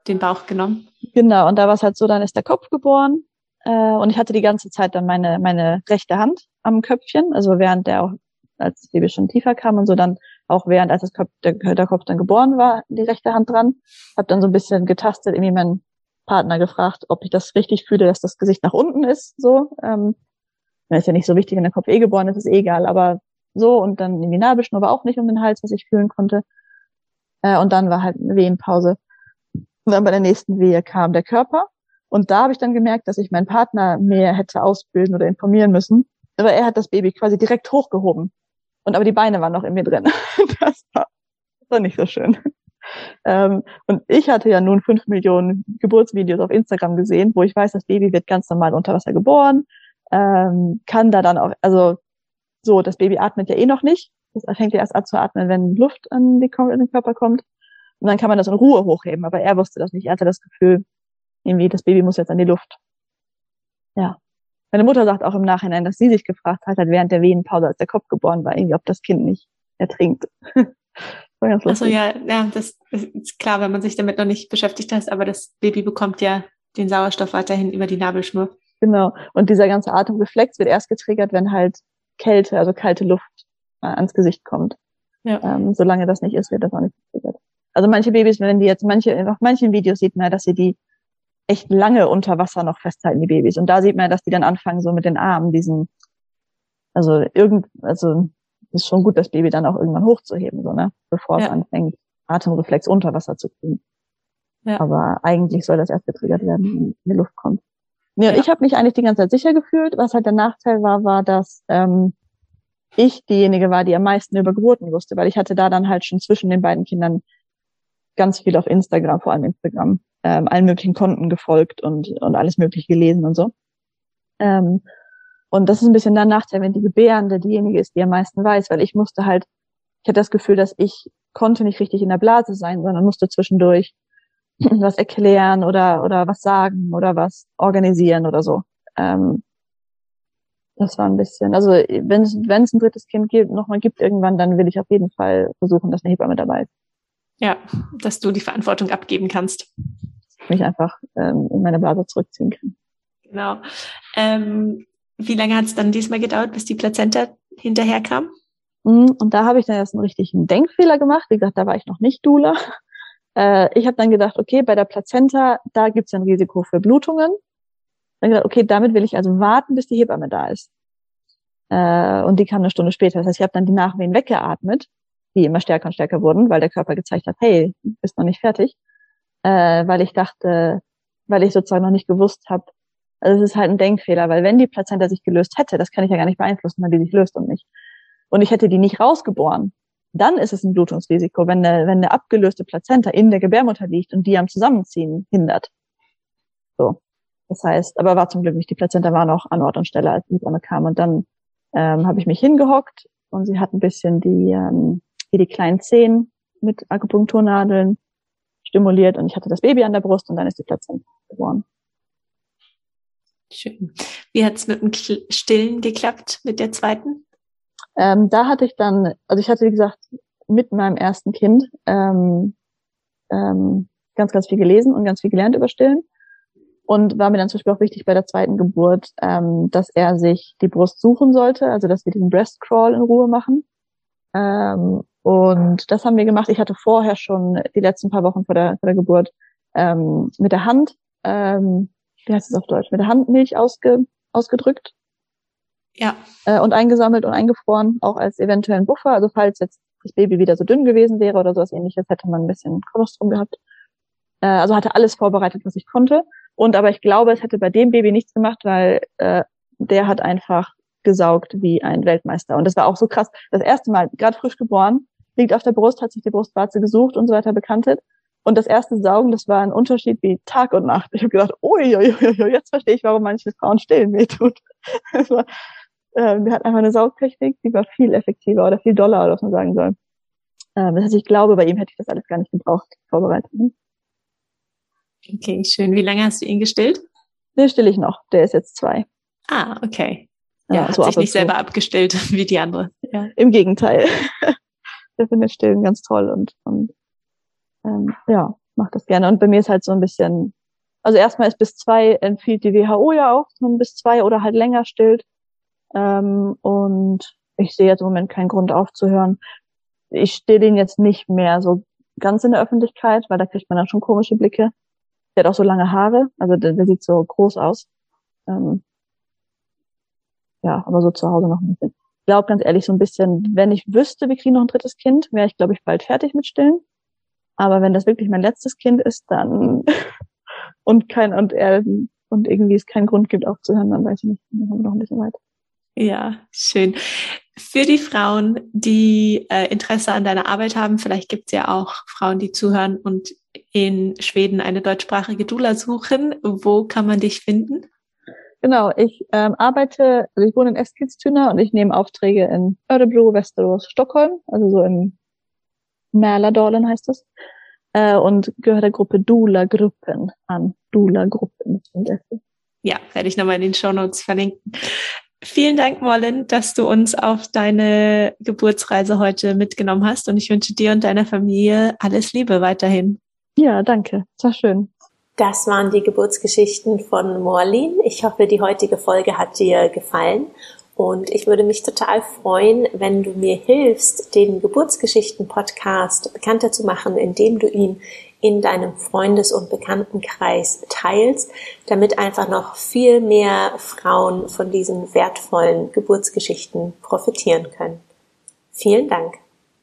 den Bauch genommen. Genau, und da war es halt so, dann ist der Kopf geboren äh, und ich hatte die ganze Zeit dann meine, meine rechte Hand am Köpfchen, also während der auch, als das Baby schon tiefer kam und so, dann auch während, als das Kopf, der, der Kopf dann geboren war, die rechte Hand dran. Hab dann so ein bisschen getastet, irgendwie meinen Partner gefragt, ob ich das richtig fühle, dass das Gesicht nach unten ist, so. Ähm, ist ja nicht so wichtig, wenn der Kopf eh geboren ist, ist eh egal, aber so und dann in die Nabelschnur, aber auch nicht um den Hals, was ich fühlen konnte. Äh, und dann war halt eine Wehenpause. Und dann bei der nächsten Wehe kam der Körper. Und da habe ich dann gemerkt, dass ich meinen Partner mehr hätte ausbilden oder informieren müssen. Aber er hat das Baby quasi direkt hochgehoben. Und aber die Beine waren noch in mir drin. Das war, das war nicht so schön. Ähm, und ich hatte ja nun fünf Millionen Geburtsvideos auf Instagram gesehen, wo ich weiß, das Baby wird ganz normal unter Wasser geboren, ähm, kann da dann auch, also so, das Baby atmet ja eh noch nicht. Das fängt ja erst an zu atmen, wenn Luft an den Körper kommt. Und dann kann man das in Ruhe hochheben. Aber er wusste das nicht. Er hatte das Gefühl, irgendwie, das Baby muss jetzt an die Luft. Ja. Meine Mutter sagt auch im Nachhinein, dass sie sich gefragt hat, während der Wehenpause, als der Kopf geboren war, irgendwie, ob das Kind nicht ertrinkt. Achso, ja, ja, das ist klar, wenn man sich damit noch nicht beschäftigt hat, aber das Baby bekommt ja den Sauerstoff weiterhin über die Nabelschnur. Genau. Und dieser ganze Atemreflex wird erst getriggert, wenn halt Kälte, also kalte Luft äh, ans Gesicht kommt. Ja. Ähm, solange das nicht ist, wird das auch nicht getriggert. Also manche Babys, wenn die jetzt, manche, auf manchen Videos sieht man, dass sie die echt lange unter Wasser noch festhalten, die Babys. Und da sieht man, dass die dann anfangen, so mit den Armen diesen, also irgend, also ist schon gut, das Baby dann auch irgendwann hochzuheben, so, ne? Bevor ja. es anfängt, Atemreflex unter Wasser zu kriegen. Ja. Aber eigentlich soll das erst getriggert werden, wenn die Luft kommt. Nee, und ja. ich habe mich eigentlich die ganze Zeit sicher gefühlt. Was halt der Nachteil war, war, dass ähm, ich diejenige war, die am meisten über Geburten wusste, weil ich hatte da dann halt schon zwischen den beiden Kindern ganz viel auf Instagram, vor allem Instagram, ähm, allen möglichen Konten gefolgt und, und alles mögliche gelesen und so. Ähm, und das ist ein bisschen der Nachteil, wenn die Gebärende diejenige ist, die am meisten weiß, weil ich musste halt, ich hatte das Gefühl, dass ich konnte nicht richtig in der Blase sein, sondern musste zwischendurch was erklären oder, oder was sagen oder was organisieren oder so. Ähm, das war ein bisschen, also wenn es ein drittes Kind gibt, nochmal gibt irgendwann, dann will ich auf jeden Fall versuchen, dass eine Hebamme dabei ist. Ja, dass du die Verantwortung abgeben kannst. Mich einfach ähm, in meine Blase zurückziehen kann. Genau. Ähm, wie lange hat es dann diesmal gedauert, bis die Plazenta hinterherkam? Hm, und da habe ich dann erst einen richtigen Denkfehler gemacht. Wie gesagt, da war ich noch nicht Dula. Äh, ich habe dann gedacht, okay, bei der Plazenta, da gibt es ein Risiko für Blutungen. Dann gedacht, okay, damit will ich also warten, bis die Hebamme da ist. Äh, und die kam eine Stunde später. Das heißt, ich habe dann die Nachwehen weggeatmet, die immer stärker und stärker wurden, weil der Körper gezeigt hat, hey, bist noch nicht fertig. Äh, weil ich dachte, weil ich sozusagen noch nicht gewusst habe, also es ist halt ein Denkfehler, weil wenn die Plazenta sich gelöst hätte, das kann ich ja gar nicht beeinflussen, weil die sich löst und nicht. Und ich hätte die nicht rausgeboren, dann ist es ein Blutungsrisiko, wenn eine, wenn eine abgelöste Plazenta in der Gebärmutter liegt und die am Zusammenziehen hindert. So. Das heißt, aber war zum Glück nicht. Die Plazenta war noch an Ort und Stelle, als die Hebamme kam. Und dann ähm, habe ich mich hingehockt und sie hat ein bisschen die, ähm, wie die kleinen Zehen mit Akupunkturnadeln stimuliert und ich hatte das Baby an der Brust und dann ist die Plazenta geboren. Schön. Wie hat es mit dem Stillen geklappt, mit der zweiten? Ähm, da hatte ich dann, also ich hatte, wie gesagt, mit meinem ersten Kind ähm, ähm, ganz, ganz viel gelesen und ganz viel gelernt über Stillen. Und war mir dann zum Beispiel auch wichtig bei der zweiten Geburt, ähm, dass er sich die Brust suchen sollte, also dass wir diesen Breast Crawl in Ruhe machen. Ähm, und das haben wir gemacht. Ich hatte vorher schon die letzten paar Wochen vor der, vor der Geburt ähm, mit der Hand, ähm, wie heißt es auf Deutsch, mit der Hand Milch ausge, ausgedrückt. Ja. Äh, und eingesammelt und eingefroren, auch als eventuellen Buffer. Also falls jetzt das Baby wieder so dünn gewesen wäre oder sowas ähnliches, hätte man ein bisschen Kolostrum gehabt. Äh, also hatte alles vorbereitet, was ich konnte. Und aber ich glaube, es hätte bei dem Baby nichts gemacht, weil äh, der hat einfach gesaugt wie ein Weltmeister. Und das war auch so krass. Das erste Mal, gerade frisch geboren, liegt auf der Brust, hat sich die Brustwarze gesucht und so weiter bekantet. Und das erste Saugen, das war ein Unterschied wie Tag und Nacht. Ich habe gedacht, ui, ui, ui, jetzt verstehe ich, warum manche Frauen stillen wehtut. War, äh, wir hatten einfach eine Saugtechnik, die war viel effektiver oder viel doller, oder was man sagen soll. Äh, das heißt, ich glaube, bei ihm hätte ich das alles gar nicht gebraucht, vorbereitet. Okay, schön. Wie lange hast du ihn gestillt? Den stille ich noch. Der ist jetzt zwei. Ah, okay. Ja, ja hat so sich nicht selber abgestillt wie die andere. Ja. Im Gegenteil. der findet Stillen ganz toll und, und ähm, ja, macht das gerne. Und bei mir ist halt so ein bisschen, also erstmal ist bis zwei empfiehlt die WHO ja auch, dass man bis zwei oder halt länger stillt. Ähm, und ich sehe jetzt im Moment keinen Grund aufzuhören. Ich stehe den jetzt nicht mehr so ganz in der Öffentlichkeit, weil da kriegt man dann schon komische Blicke. Der hat auch so lange Haare, also der, der sieht so groß aus. Ähm, ja, aber so zu Hause noch ein bisschen. Ich glaube ganz ehrlich so ein bisschen, wenn ich wüsste, wir kriegen noch ein drittes Kind, wäre ich, glaube ich, bald fertig mit Stillen. Aber wenn das wirklich mein letztes Kind ist, dann und kein und er und irgendwie es keinen Grund gibt aufzuhören, dann weiß ich nicht, dann haben wir noch ein bisschen weiter. Ja, schön. Für die Frauen, die äh, Interesse an deiner Arbeit haben, vielleicht gibt es ja auch Frauen, die zuhören und in Schweden eine deutschsprachige Dula suchen. Wo kann man dich finden? Genau, ich ähm, arbeite, also ich wohne in Eskilstuna und ich nehme Aufträge in Örebro, Västerås, Stockholm, also so im Mälardalen heißt das. Äh, und gehört der Gruppe Dula-Gruppen an. Dula-Gruppen. ja, werde ich nochmal in den Show Notes verlinken. Vielen Dank, Mollen, dass du uns auf deine Geburtsreise heute mitgenommen hast und ich wünsche dir und deiner Familie alles Liebe weiterhin. Ja, danke. Es war schön. Das waren die Geburtsgeschichten von Morlin. Ich hoffe, die heutige Folge hat dir gefallen und ich würde mich total freuen, wenn du mir hilfst, den Geburtsgeschichten-Podcast bekannter zu machen, indem du ihn in deinem Freundes- und Bekanntenkreis teilst, damit einfach noch viel mehr Frauen von diesen wertvollen Geburtsgeschichten profitieren können. Vielen Dank.